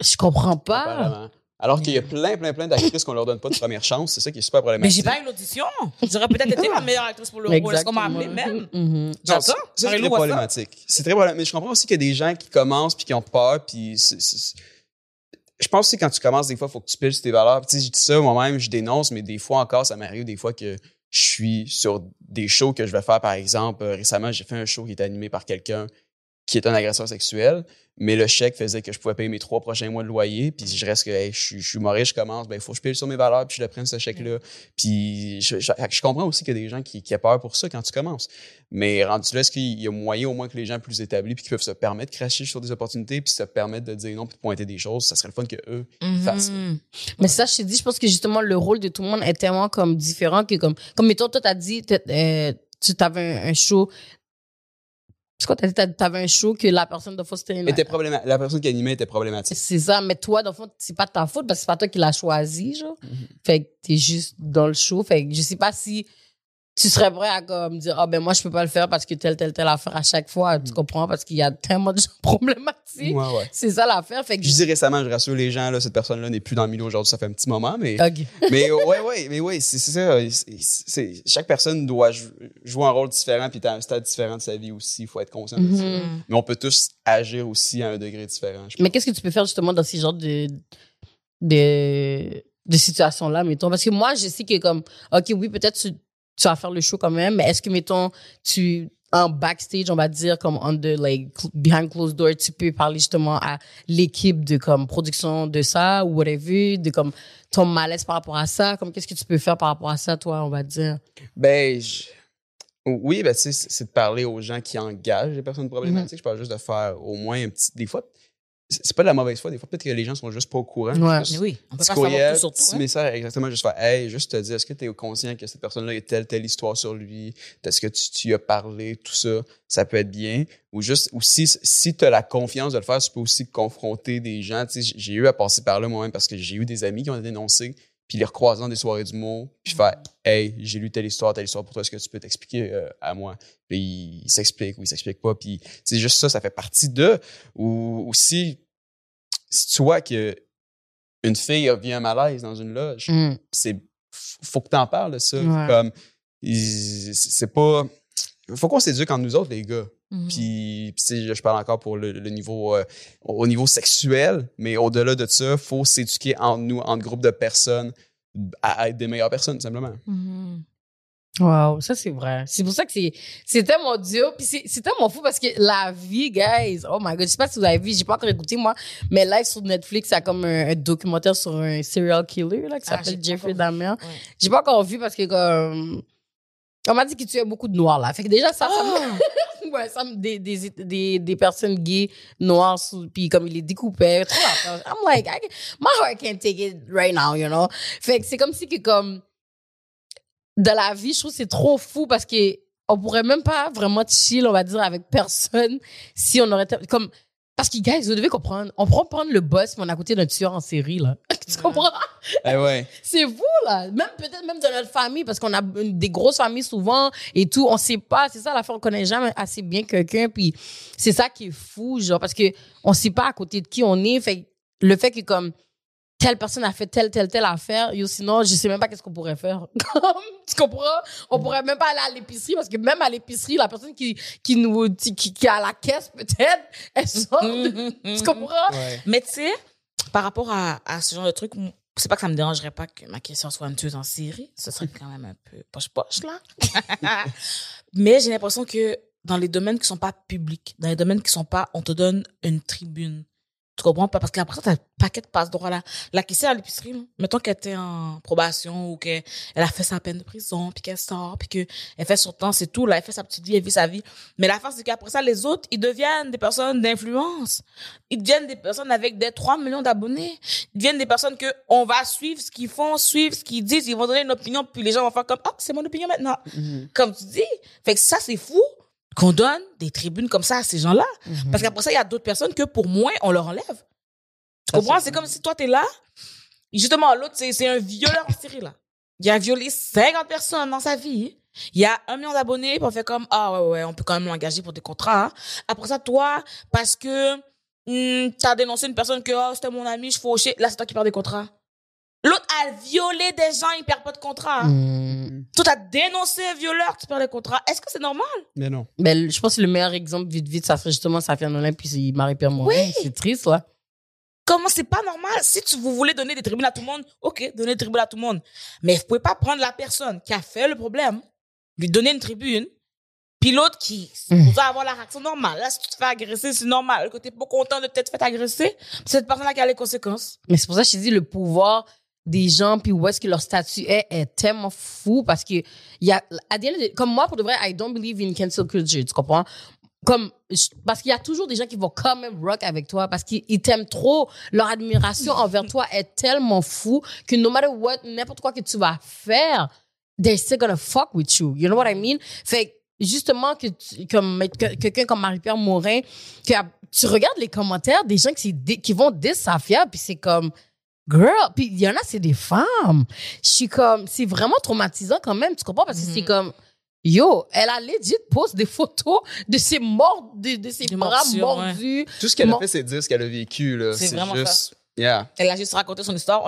Je comprends pas. Apparemment. Alors qu'il y a plein, plein, plein d'actrices qu'on leur donne pas de première chance. C'est ça qui est super Mais problématique. j'ai pas eu l'audition. J'aurais peut-être été la meilleure actrice pour le rôle. Est-ce qu'on m'a appelé même? Non, J'attends. c'est- très ça. problématique. C'est très problématique. Mais je comprends aussi qu'il y a des gens qui commencent puis qui ont peur. Puis je pense aussi que quand tu commences, des fois, il faut que tu piles sur tes valeurs. Puis, tu sais, je dis ça moi-même, je dénonce, mais des fois encore, ça m'arrive des fois que je suis sur des shows que je vais faire, par exemple. euh, récemment, j'ai fait un show qui était animé par quelqu'un qui est un agresseur sexuel, mais le chèque faisait que je pouvais payer mes trois prochains mois de loyer, puis je reste que hey, je, suis- je suis humoriste, je commence, ben il faut que je paye sur mes valeurs, puis je le prenne ce chèque-là. Puis je, je- je comprends aussi qu'il y a des gens qui, qui ont peur pour ça quand tu commences. Mais rendu là, est-ce qu'il y a moyen au moins que les gens plus établis puis qui peuvent se permettre de cracher sur des opportunités puis se permettre de dire non puis de pointer des choses, ça serait le fun que eux Mhm. fassent. Mais ça, je te dis, je pense que justement, le rôle de tout le monde est tellement comme différent que comme, comme mettons, toi, t'as dit, euh, tu t'avais un, un show. C'est quoi, t'as dit, t'avais un show que la personne de fois, c'était une- Était probléma- La personne qui animait était problématique. C'est ça, mais toi, le fond, c'est pas de ta faute parce que c'est pas toi qui l'as choisi, genre. Mhm. Fait que t'es juste dans le show. Fait que je sais pas si tu serais prêt à comme dire, ah ben moi, je peux pas le faire parce que telle, telle, telle affaire à chaque fois. Tu comprends? Parce qu'il y a tellement de gens (laughs) problématiques. Ouais, ouais. C'est ça l'affaire. Fait que Je dis récemment, je rassure les gens, là, cette personne-là n'est plus dans le milieu aujourd'hui, ça fait un petit moment, mais, Ok. (laughs) mais ouais, ouais, mais ouais, c'est ça. c'est- chaque personne doit jou- jouer un rôle différent, puis à un stade différent de sa vie aussi, il faut être conscient de ça. Mhm. Mais on peut tous agir aussi à un degré différent. Mais qu'est-ce que tu peux faire justement dans ces genres de, de, de situations-là, mettons? Parce que moi, je sais que comme, OK, oui, peut-être tu, tu vas faire le show quand même, mais est-ce que, mettons, tu, en backstage, on va dire, comme under, like, behind closed door, tu peux parler justement à l'équipe de, comme, production de ça, ou whatever, de, comme, ton malaise par rapport à ça? Comme, qu'est-ce que tu peux faire par rapport à ça, toi, on va dire? Ben, je- oui, ben, tu sais, c'est de parler aux gens qui engagent les personnes problématiques. Je parle juste de faire au moins un petit. Des fois, c'est pas de la mauvaise foi. Des fois, peut-être que les gens sont juste pas au courant. Ouais. Juste Mais oui, on peut pas savoir courriel, tout sur tout. hein. message, exactement, juste faire, hey, juste te dire, est-ce que tu es conscient que cette personne-là a telle, telle histoire sur lui? Est-ce que tu, tu y as parlé? Tout ça, ça peut être bien. Ou juste, ou si, si tu as la confiance de le faire, tu peux aussi confronter des gens. Tu sais, j'ai- eu à passer par là moi-même parce que j'ai eu des amis qui ont dénoncé, puis les recroiser dans des soirées d'humour, puis faire, hey, j'ai lu telle histoire, telle histoire pour toi, est-ce que tu peux t'expliquer euh, à moi? Puis il, s'explique ou il s'explique pas, puis c'est juste ça, ça fait partie de. Ou aussi, si tu vois que une fille a vu un malaise dans une loge, Mm. c'est faut que t'en parles de ça. Ouais. Comme il- c'est pas faut qu'on s'éduque entre nous autres les gars. Mhm. Puis, tu je parle encore pour le, le niveau euh, au niveau sexuel, mais au-delà de ça, faut s'éduquer entre nous, entre groupes de personnes à, être des meilleures personnes tout simplement. Mhm. Wow, ça c'est vrai. C'est pour ça que c'est c'est tellement dur puis c'est tellement fou parce que la vie guys, oh my god, je sais pas si vous avez vu, j'ai pas encore écouté moi, mais live sur Netflix, y a comme un, un documentaire sur un serial killer là qui Ah, s'appelle Jeffrey. Dahmer. J'ai pas encore vu parce que comme on m'a dit qu'il tuait beaucoup de noirs là. Fait que déjà ça ça me (laughs) ouais, ça me des, des des des personnes gays noires sous- puis comme il les découpait, trop I'm like I, my heart can't take it right now, you know? Fait que c'est comme si que comme de la vie, je trouve que c'est trop fou parce que on pourrait même pas vraiment chill, on va dire, avec personne (laughs) si on aurait comme parce que guys, vous devez comprendre, on prend prendre le boss, mais on à côté d'un tueur en série là. (laughs) tu comprends? Eh ouais. (laughs) C'est fou là, même peut-être même dans notre famille parce qu'on a des grosses familles souvent et tout, on sait pas, c'est ça la fin on connaît jamais assez bien quelqu'un puis c'est ça qui est fou genre parce que on sait pas à côté de qui on est, fait le fait que comme telle personne a fait telle, telle, telle affaire. Yo, sinon, je sais même pas qu'est-ce qu'on pourrait faire. (laughs) tu comprends? On pourrait même pas aller à l'épicerie parce que même à l'épicerie, la personne qui, qui nous, qui, qui a la caisse, peut-être, (laughs) elle sort. tu comprends? Ouais. Mais tu sais, par rapport à, à ce genre de truc, c'est pas que ça me dérangerait pas que ma question soit une tueuse en série. Ce serait quand même un peu poche-poche, là. (laughs) Mais j'ai l'impression que dans les domaines qui sont pas publics, dans les domaines qui sont pas, on te donne une tribune. Tu comprends pas? Parce qu'après ça, t'as un paquet de passe-droit là. La question à l'épicerie, mettons qu'elle était en probation ou qu'elle elle a fait sa peine de prison, puis qu'elle sort, puis qu'elle fait son temps, c'est tout, là, elle fait sa petite vie, elle vit sa vie. Mais la face, c'est qu'après ça, les autres, ils deviennent des personnes d'influence. Ils deviennent des personnes avec des 3 millions d'abonnés. Ils deviennent des personnes que on va suivre ce qu'ils font, suivre ce qu'ils disent, ils vont donner une opinion, puis les gens vont faire comme, ah, c'est mon opinion maintenant. Comme tu dis. Fait que ça, c'est fou qu'on donne des tribunes comme ça à ces gens-là. Parce qu'après ça, il y a d'autres personnes que pour moins, on leur enlève. Tu comprends? c'est comme si toi, t'es là. et Justement, l'autre, c'est c'est un violeur en série, là. Il a violé 50 personnes dans sa vie. Il y a un million d'abonnés, on fait comme, ah ouais, ouais, on peut quand même l'engager pour des contrats. hein. Après ça, toi, parce que hum, t'as dénoncé une personne que, oh, c'était mon ami, je fauchais. Là, c'est toi qui perds des contrats. L'autre a violé des gens, il perd pas de contrat. hein. Mm. Toi, t'as dénoncé un violeur, tu perds les contrats. Est-ce que c'est normal? Mais non. Ben, je pense que le meilleur exemple, vite, vite, ça serait justement Safia Nolin puis Marie-Pierre Morin. Oui. C'est triste, là. Comment c'est pas normal? Si tu, vous voulez donner des tribunes à tout le monde, ok, donnez des tribunes à tout le monde. Mais vous pouvez pas prendre la personne qui a fait le problème, lui donner une tribune, Puis l'autre qui Mm. doit avoir la réaction normale. Là, si tu te fais agresser, c'est normal. Que t'es pas content de t'être fait agresser, c'est cette personne-là qui a les conséquences. Mais c'est pour ça que je dis le pouvoir des gens puis où est-ce que leur statut est est tellement fou parce que il y a à the- comme moi pour de vrai I don't believe in cancel culture tu comprends? Comme parce qu'il y a toujours des gens qui vont quand même rock avec toi parce qu'ils ils t'aiment trop. Leur admiration (laughs) envers toi est tellement fou que no matter what n'importe quoi que tu vas faire they're still gonna fuck with you. You know what I mean? Fait justement que tu- comme que- quelqu'un comme Marie-Pierre Morin que tu regardes les commentaires des gens qui, qui vont dire Safia puis c'est comme girl puis il y en a c'est des femmes je suis comme c'est vraiment traumatisant quand même tu comprends? Parce que c'est comme yo elle a legit poste des photos de ses morts de, de ses Des bras morsures, ouais. mordus Tout ce qu'elle a fait, c'est dire ce qu'elle a vécu. là. C'est C'est vraiment juste. Yeah. Elle a juste raconté son histoire.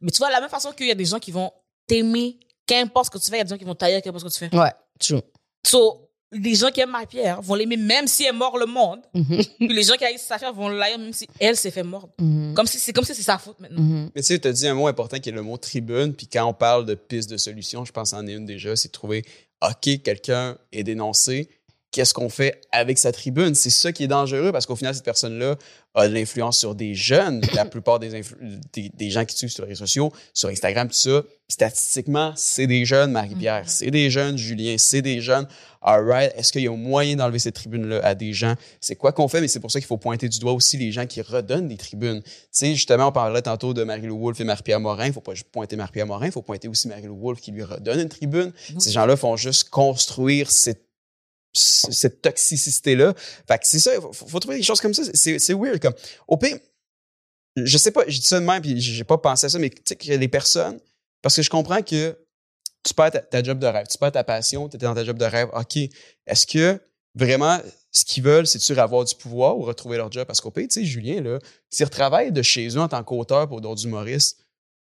Mais tu vois, de la même façon qu'il y a des gens qui vont t'aimer, qu'importe ce que tu fais, il y a des gens qui vont tailler, qu'importe ce que tu fais. ouais true So, les gens qui aiment Marie-Pierre vont l'aimer même si elle mord le monde. Mhm. (laughs) Puis les gens qui haïssent sa fille vont l'haïr même si elle s'est fait mordre. Mhm. Comme si c'est comme si c'est sa faute maintenant. Mhm. Mais tu sais, tu as dit un mot important qui est le mot tribune. Puis quand on parle de piste de solution, je pense en est une déjà, c'est de trouver, OK, quelqu'un est dénoncé. Qu'est-ce qu'on fait avec sa tribune? C'est ça qui est dangereux parce qu'au final, cette personne-là a de l'influence sur des jeunes. La (coughs) plupart des, des, des gens qui suivent sur les réseaux sociaux, sur Instagram, tout ça, statistiquement, c'est des jeunes, Marie-Pierre, c'est des jeunes, Julien, c'est des jeunes. All right, est-ce qu'il y a un moyen d'enlever cette tribune-là à des gens? C'est quoi qu'on fait? Mais c'est pour ça qu'il faut pointer du doigt aussi les gens qui redonnent des tribunes. Tu sais, justement, on parlait tantôt de Marie-Lou Wolfe et Marie-Pierre Morin. Il faut pas juste pointer Marie-Pierre Morin, il faut pointer aussi Marie-Lou Wolfe qui lui redonne une tribune. Ces gens-là font juste construire cette cette toxicité-là. Fait que c'est ça, il faut, faut trouver des choses comme ça. C'est, c'est weird. Comme, au pire, je sais pas, je dis ça de même, puis j'ai pas pensé à ça, mais tu sais, a des personnes, parce que je comprends que tu perds ta, ta job de rêve, tu perds ta passion, tu étais dans ta job de rêve, OK, est-ce que vraiment, ce qu'ils veulent, c'est-tu avoir du pouvoir ou retrouver leur job? Parce qu'au pire, tu sais, Julien, là, s'il retravaille de chez eux en tant qu'auteur pour d'autres humoristes,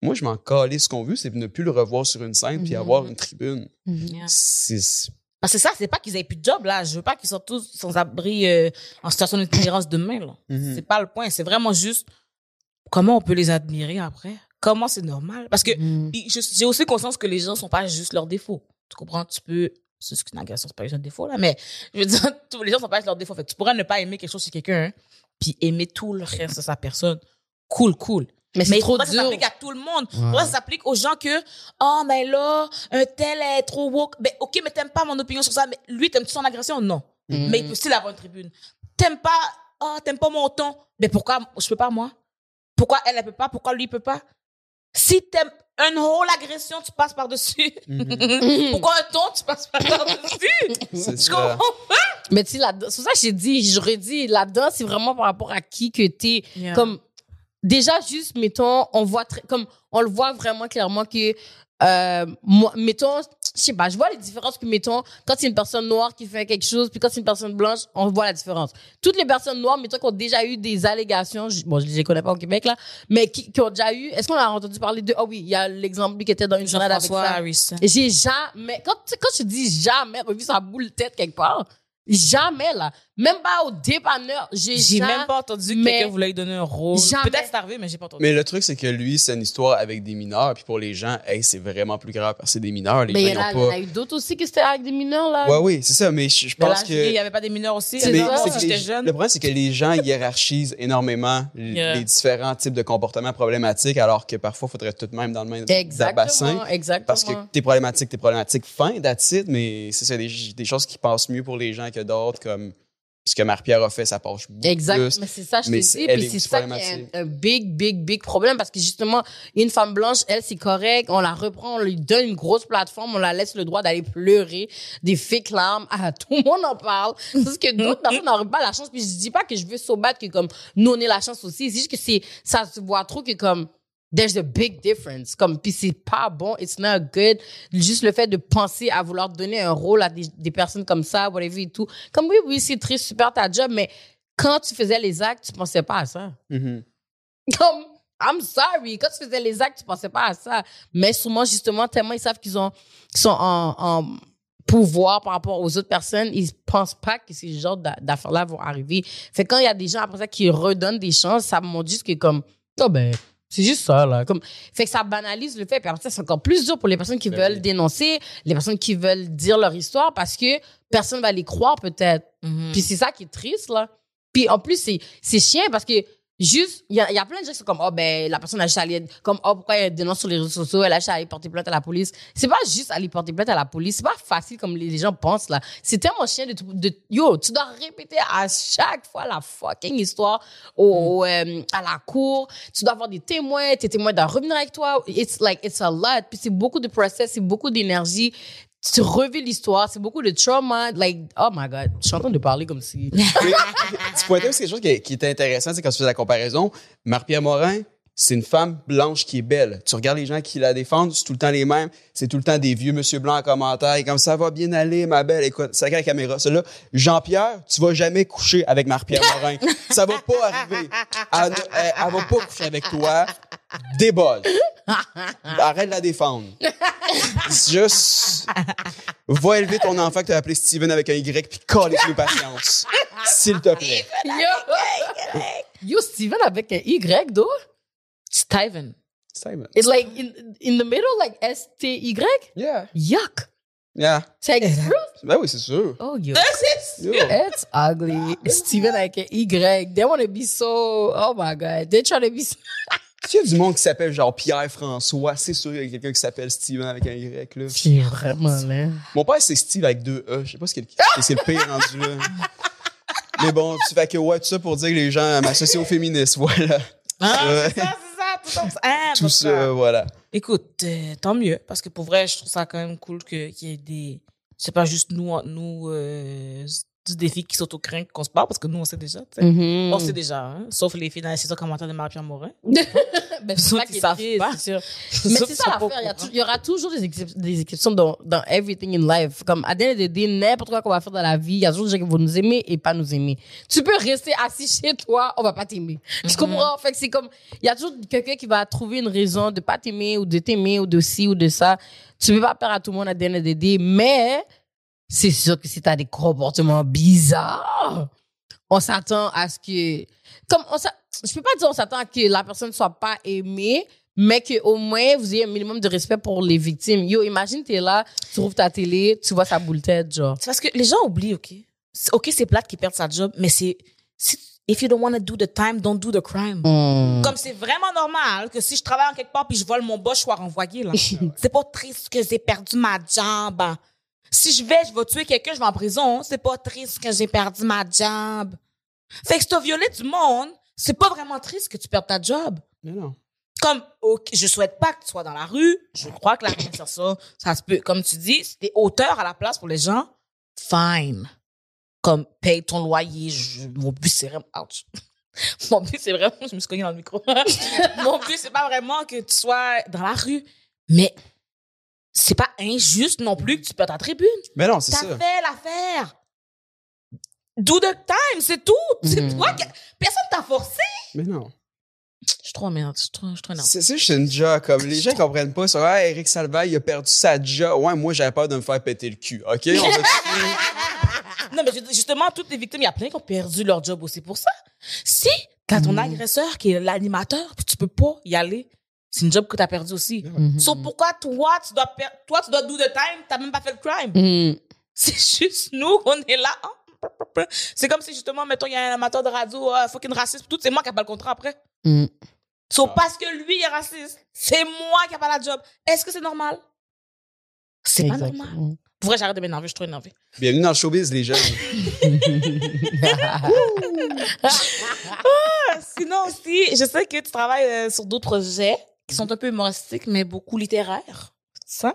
moi, je m'en calais ce qu'on veut, c'est ne plus le revoir sur une scène puis Mhm. avoir une tribune. C'est, Parce que ça, c'est pas qu'ils aient plus de job, là. Je veux pas qu'ils soient tous sans abri euh, en situation d'itinérance demain, là. Mhm. C'est pas le point. C'est vraiment juste comment on peut les admirer après? Comment c'est normal? Parce que Mhm. Je- J'ai aussi conscience que les gens sont pas juste leurs défauts. Tu comprends? Tu peux. C'est ce qu'une agression, c'est pas juste un défaut, là, mais je veux dire, (laughs) tous les gens sont pas juste leurs défauts. Fait que tu pourrais ne pas aimer quelque chose chez quelqu'un, hein, puis aimer tout le reste de sa personne. Cool, cool. Mais c'est Mais trop que ça dur s'applique à tout le monde? Ouais. ça s'applique aux gens que, oh, mais là, un tel est trop woke. Ben, ok, mais t'aimes pas mon opinion sur ça, mais lui, t'aimes-tu son agression? Non. Mhm. Mais il peut aussi avoir une tribune. T'aimes pas, oh, t'aimes pas mon ton. Mais pourquoi je peux pas, moi? Pourquoi elle, elle peut pas? Pourquoi lui, il peut pas? Si t'aimes une whole agression, tu passes par-dessus. Mhm. (laughs) Pourquoi un ton, tu passes pas par-dessus? c'est Je ça. comprends Mais tu sais, c'est pour ça que j'ai dit, j'aurais dit, là-dedans, c'est vraiment par rapport à qui que t'es. Yeah. Comme, déjà, juste, mettons, on voit très, comme, on le voit vraiment clairement que, euh, moi, mettons, je sais pas, je vois les différences que, mettons, quand c'est une personne noire qui fait quelque chose, puis quand c'est une personne blanche, on voit la différence. Toutes les personnes noires, mettons, qui ont déjà eu des allégations, bon, je les connais pas au Québec, là, mais qui, qui ont déjà eu, est-ce qu'on a entendu parler de, ah oui, il y a l'exemple qui était dans une journée avec ça? Harris. J'ai jamais, quand, quand je dis jamais, vu sa boule tête quelque part. Jamais, là. Même pas au dépanneur. J'ai J'ai jamais- même pas entendu que mais- quelqu'un voulait lui donner un rôle. Jamais. Peut-être c'est arrivé, mais j'ai pas entendu. Mais le truc, c'est que lui, c'est une histoire avec des mineurs. Puis pour les gens, hey, c'est vraiment plus grave parce que c'est des mineurs. Les Mais il y, gens, en a, ils il y en a eu d'autres aussi qui c'était avec des mineurs, là. Ouais, oui, c'est ça. Mais je, je Mais là, pense dis, il y que. avait pas des mineurs aussi. C'est Mais ça. c'est si que j'étais les- jeune. Le problème, c'est que les gens hiérarchisent énormément l- Yeah. les différents types de comportements problématiques, alors que parfois, il faudrait tout de même dans le même Exactement. bassin. Exactement. Parce que t'es problématique, t'es problématique, fin, that's it, mais c'est ça, des, des choses qui passent mieux pour les gens que d'autres, comme ce que Marie-Pierre a fait, ça passe beaucoup Exact. plus. Mais c'est ça, je Mais te c'est- dis. Puis c'est ça qui est un, un big, big, big problème parce que justement, une femme blanche, elle, c'est correct. On la reprend, on lui donne une grosse plateforme, on la laisse le droit d'aller pleurer des fake larmes. (laughs) Ah, tout le monde en parle. Parce que d'autres personnes n'auraient pas la chance. Puis je dis pas que je veux bad que comme nous, on ait la chance aussi. C'est juste que c'est, ça se voit trop que comme, there's a big difference. Comme, puis c'est pas bon, it's not good. Juste le fait de penser à vouloir donner un rôle à des, des personnes comme ça, whatever et tout. Comme oui, oui, c'est très super ta job, mais quand tu faisais les actes, tu pensais pas à ça. Mhm. Comme, I'm sorry, quand tu faisais les actes, tu pensais pas à ça. Mais sûrement, justement, tellement ils savent qu'ils ont, qu'ils sont en, en pouvoir par rapport aux autres personnes, ils pensent pas que ces genres d'a- d'affaires-là vont arriver. Fait quand il y a des gens après ça qui redonnent des chances, ça me montre juste que comme, oh ben, C'est juste ça, là. Comme, fait que ça banalise le fait. Puis après ça, c'est encore plus dur pour les personnes qui Ben veulent dénoncer, les personnes qui veulent dire leur histoire parce que personne va les croire, peut-être. Mhm. Puis c'est ça qui est triste, là. Puis en plus, c'est, c'est chiant parce que juste, il y y a plein de gens qui sont comme, oh, ben, la personne a juste allé, comme, oh, pourquoi elle dénonce sur les réseaux sociaux, elle a juste allé porter plainte à la police. C'est pas juste aller porter plainte à la police. C'est pas facile comme les, les gens pensent, là. C'est tellement chiant de, de, yo, tu dois répéter à chaque fois la fucking histoire au, au, euh, à la cour. Tu dois avoir des témoins, tes témoins doivent revenir avec toi. It's like, it's a lot. Puis c'est beaucoup de process, c'est beaucoup d'énergie. Tu revis l'histoire, c'est beaucoup de trauma. Like, oh my god, je suis en train de parler comme si. (laughs) Tu pointais aussi quelque chose qui, qui était intéressant, c'est quand tu faisais la comparaison. Marie-Pierre Morin, c'est une femme blanche qui est belle. Tu regardes les gens qui la défendent, c'est tout le temps les mêmes. C'est tout le temps des vieux monsieur blancs en commentaire. Et comme ça va bien aller, ma belle. Écoute, c'est la caméra. Celui-là, Jean-Pierre, tu vas jamais coucher avec Marie-Pierre Morin. ça va pas arriver. Elle, elle, elle va pas coucher avec toi. Débole. Arrête de la défendre. C'est Juste, va élever ton enfant que tu as appelé Steven avec un Y puis coller nos patience. S'il te plaît. Yo, Yo Steven avec un Y, though. Steven. Simon. It's like in, in the middle, like S-T-Y. Yeah. Yuck. Yeah. C'est Ben oui, c'est sûr. Oh, yo. Yo. It's ugly. Steven avec un Y. They want to be so, oh my God. They try to be so. (laughs) S'il y a du monde qui s'appelle genre Pierre-François, c'est sûr qu'il y a quelqu'un qui s'appelle Steven avec un Y, là. C'est vraiment laid. Mon père, c'est Steve avec deux E. Je sais pas ce qu'il c'est le pire rendu là. Mais bon, tu fais que ouais, tout ça pour dire que les gens m'associent aux féministes, voilà. Ah, c'est ça, c'est ça, tout ça. Ah, tout ça, que- voilà. Écoute, euh, tant mieux, parce que pour vrai, je trouve ça quand même cool que- qu'il y ait des... C'est pas juste nous, nous euh, du défi qui s'auto-craignent qu'on se parle, parce que nous, on sait déjà. Mm-hmm. On sait déjà, hein, sauf les filles dans les saisons commentaires de Marie-Pierre Morin. (laughs) Ben, (laughs) c'est savent pas. c'est sûr. (laughs) Mais c'est ça l'affaire. Il y aura toujours des, excep- des exceptions dans, dans everything in life. Comme à the day, n'importe quoi qu'on va faire dans la vie, il y a toujours des gens qui vont nous aimer et pas nous aimer. Tu peux rester assis chez toi, on va pas t'aimer. Tu comprends? Fait que c'est comme, il y a toujours quelqu'un qui va trouver une raison de pas t'aimer ou de t'aimer ou de ci ou de ça. Tu peux pas faire à tout le monde à the end of the day, mais c'est sûr que si t'as des comportements bizarres, on s'attend à ce que, comme on je peux pas dire on s'attend à que la personne soit pas aimée, mais que au moins vous ayez un minimum de respect pour les victimes. Yo, imagine t'es là, tu ouvres ta télé, tu vois sa boule tête, genre. C'est parce que les gens oublient, OK? OK, c'est plate qu'ils perdent sa job, mais c'est... If you don't want to do the time, don't do the crime. Comme c'est vraiment normal que si je travaille en quelque part puis je vole mon boss, je sois renvoyé, là. (laughs) c'est pas triste que j'ai perdu ma jambe. Si je vais, je vais tuer quelqu'un, je vais en prison. C'est pas triste que j'ai perdu ma job. Fait que si t'as violé du monde, c'est pas vraiment triste que tu perdes ta job. Mais non. Comme, ok, je souhaite pas que tu sois dans la rue. Je crois que la réinsertion, ça se peut. Comme tu dis, si t'es auteur à la place pour les gens, fine. Comme, paye ton loyer. Je- mon but, c'est vraiment, ouch. (laughs) Mon but, c'est vraiment, je me suis cognée dans le micro. (laughs) mon but, c'est pas vraiment que tu sois dans la rue. Mais, c'est pas injuste non plus que tu perds ta tribune. Mais non, c'est T'as ça. fait l'affaire. Do the time, c'est tout. C'est Mhm. toi qui- Personne t'a forcé. Mais non. Je suis trop merde. Je suis trop, je suis trop. C'est ça, c'est une job. Comme les gens comprennent pas. Ça, ah, Eric Salvaille, il a perdu sa job. Ouais, moi, j'avais peur de me faire péter le cul. OK? On (laughs) Non, mais ju- justement, toutes les victimes, il y a plein qui ont perdu leur job aussi pour ça. Si t'as ton agresseur qui est l'animateur, puis tu peux pas y aller, c'est une job que t'as perdu aussi. So, pourquoi toi, tu dois per- toi, tu dois do the time, t'as même pas fait le crime? Mhm. C'est juste nous, on est là. hein. C'est comme si, justement, mettons, il y a un amateur de radio, euh, fucking raciste, tout, c'est moi qui a pas le contrat après. So, parce que lui il est raciste, c'est moi qui a pas la job. Est-ce que c'est normal? C'est pas normal. Pour vrai, j'arrête de m'énerver, je suis trop énervée. Bienvenue dans le showbiz, les jeunes. (laughs) Sinon aussi, je sais que tu travailles euh, sur d'autres projets qui sont un peu humoristiques, mais beaucoup littéraires. Ça.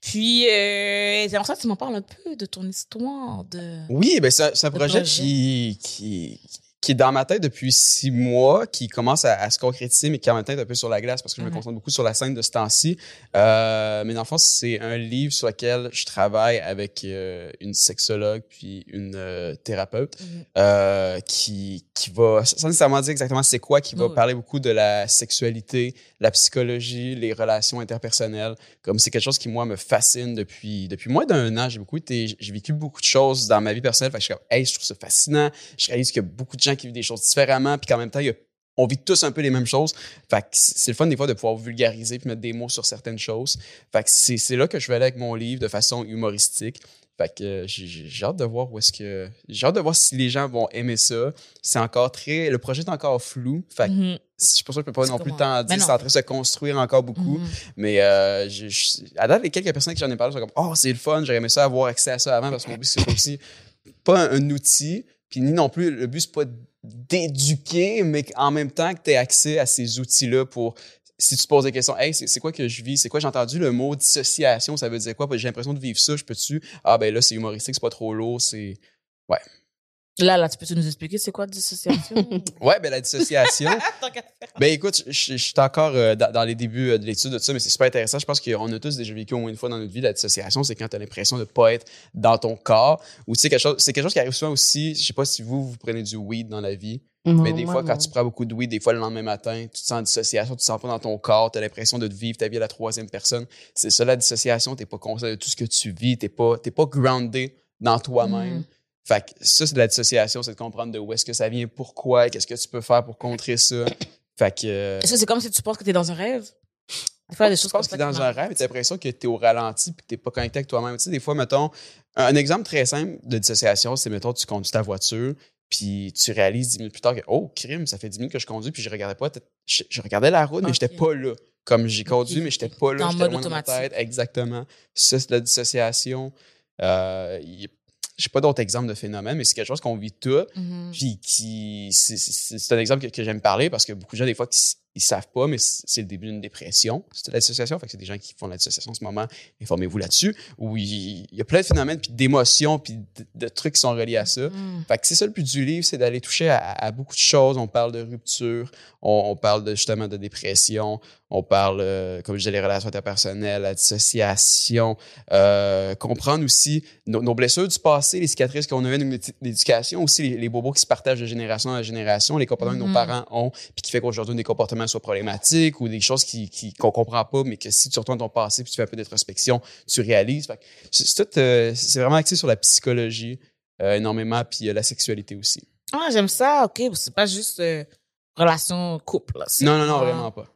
Puis, euh, j'aimerais ça que tu m'en parles un peu de ton histoire. De... Oui, ben c'est un projet, projet. Qui, qui, qui est dans ma tête depuis six mois, qui commence à, à se concrétiser, mais qui en même temps est un peu sur la glace parce que je me Mhm. concentre beaucoup sur la scène de ce temps-ci. Euh, mais dans le fond, c'est un livre sur lequel je travaille avec euh, une sexologue puis une euh, thérapeute Mhm. euh, qui, qui va, sans nécessairement dire exactement c'est quoi, qui va parler beaucoup de la sexualité, la psychologie, les relations interpersonnelles. Comme c'est quelque chose qui, moi, me fascine depuis, depuis moins d'un an. J'ai beaucoup été, j'ai vécu beaucoup de choses dans ma vie personnelle. Fait que je suis comme, hey, je trouve ça fascinant. Je réalise qu'il y a beaucoup de gens qui vivent des choses différemment, puis qu'en même temps, il y a on vit tous un peu les mêmes choses. Fait que c'est c'est le fun des fois de pouvoir vulgariser puis mettre des mots sur certaines choses. Fait que c'est c'est là que je vais aller avec mon livre de façon humoristique. Fait que euh, j'ai- hâte de voir où est-ce que j'ai hâte de voir si les gens vont aimer ça. C'est encore très le projet est encore flou. Fait que Mhm. je suis pas sûr que je peux pas C'est non plus comment? t'en Mais dire. C'est en train de se construire encore beaucoup. Mhm. Mais euh, je, je- à date, les quelques personnes qui j'en ai parlé sont comme Oh, c'est le fun, j'aurais aimé ça avoir accès à ça avant parce que mon but, c'est aussi pas un, un outil, ni non plus, le but, c'est pas d'éduquer, mais en même temps que tu aies accès à ces outils-là pour. Si tu te poses des questions, hey, c'est quoi que je vis? C'est quoi? J'ai entendu le mot dissociation, ça veut dire quoi? J'ai l'impression de vivre ça, je peux-tu? Ah, ben là, c'est humoristique, c'est pas trop lourd, c'est. Là, là, tu peux nous expliquer c'est quoi dissociation? (laughs) Ouais, ben la dissociation. (laughs) Tant qu'à faire. Ben écoute, je, suis encore euh, dans, dans les débuts euh, de l'étude de ça, mais c'est super intéressant. Je pense qu'on a tous déjà vécu au moins une fois dans notre vie la dissociation. C'est quand tu as l'impression de pas être dans ton corps. Ou tu sais, quelque chose, c'est quelque chose qui arrive souvent aussi. Je sais pas si vous, vous prenez du weed dans la vie, mais des fois, quand tu prends beaucoup de weed, des fois le lendemain matin, tu te sens en dissociation, tu te sens pas dans ton corps, tu as l'impression de te vivre ta vie à la troisième personne. C'est ça la dissociation. T'es pas conscient de tout ce que tu vis. T'es pas, t'es pas groundé dans toi-même. Mhm. Fait que ça, c'est de la dissociation, c'est de comprendre de où est-ce que ça vient, pourquoi, qu'est-ce que tu peux faire pour contrer ça. Fait que. euh, que c'est comme si tu penses que t'es dans un rêve? Des fois, des choses pense comme que ça t'es qui dans un rêve et t'as l'impression que t'es au ralenti puis que t'es pas connecté avec toi-même. Tu sais, des fois, mettons, un, exemple très simple de dissociation, c'est, mettons, tu conduis ta voiture puis tu réalises dix minutes plus tard que, oh, crime, ça fait dix minutes que je conduis puis je regardais pas, je, je regardais la route, mais Ok. j'étais pas là. Comme j'ai conduit, mais j'étais pas là. en j'étais mode loin de ma automatique. tête. Exactement. Ça, c'est de la dissociation. Euh, j'ai pas d'autres exemples de phénomènes, mais c'est quelque chose qu'on vit tous. Mhm. Puis qui, c'est- un exemple que, que j'aime parler parce que beaucoup de gens, des fois, qui s- ils savent pas, mais c'est le début d'une dépression. C'est la dissociation. Fait que c'est des gens qui font la dissociation en ce moment. Informez-vous là-dessus. Où il, il y a plein de phénomènes, puis d'émotions, puis de, de trucs qui sont reliés à ça. Mhm. Fait que c'est ça le but du livre, c'est d'aller toucher à, à beaucoup de choses. On parle de rupture, on, on parle de, justement de dépression, on parle, euh, comme je disais, les relations interpersonnelles, la dissociation, euh, comprendre aussi nos, nos blessures du passé, les cicatrices qu'on a eues dans l'éducation, aussi les, les bobos qui se partagent de génération en génération, les comportements que Mhm. nos parents ont, puis qui fait qu'aujourd'hui des comportements soient problématiques ou des choses qui qui- qu'on comprend pas, mais que si tu retournes ton passé puis tu fais un peu d'introspection, tu réalises. C'est tout, euh, c'est vraiment axé sur la psychologie énormément, puis la sexualité aussi. Ah, j'aime ça, ok. C'est pas juste relation couple. Non, non, non, vraiment pas.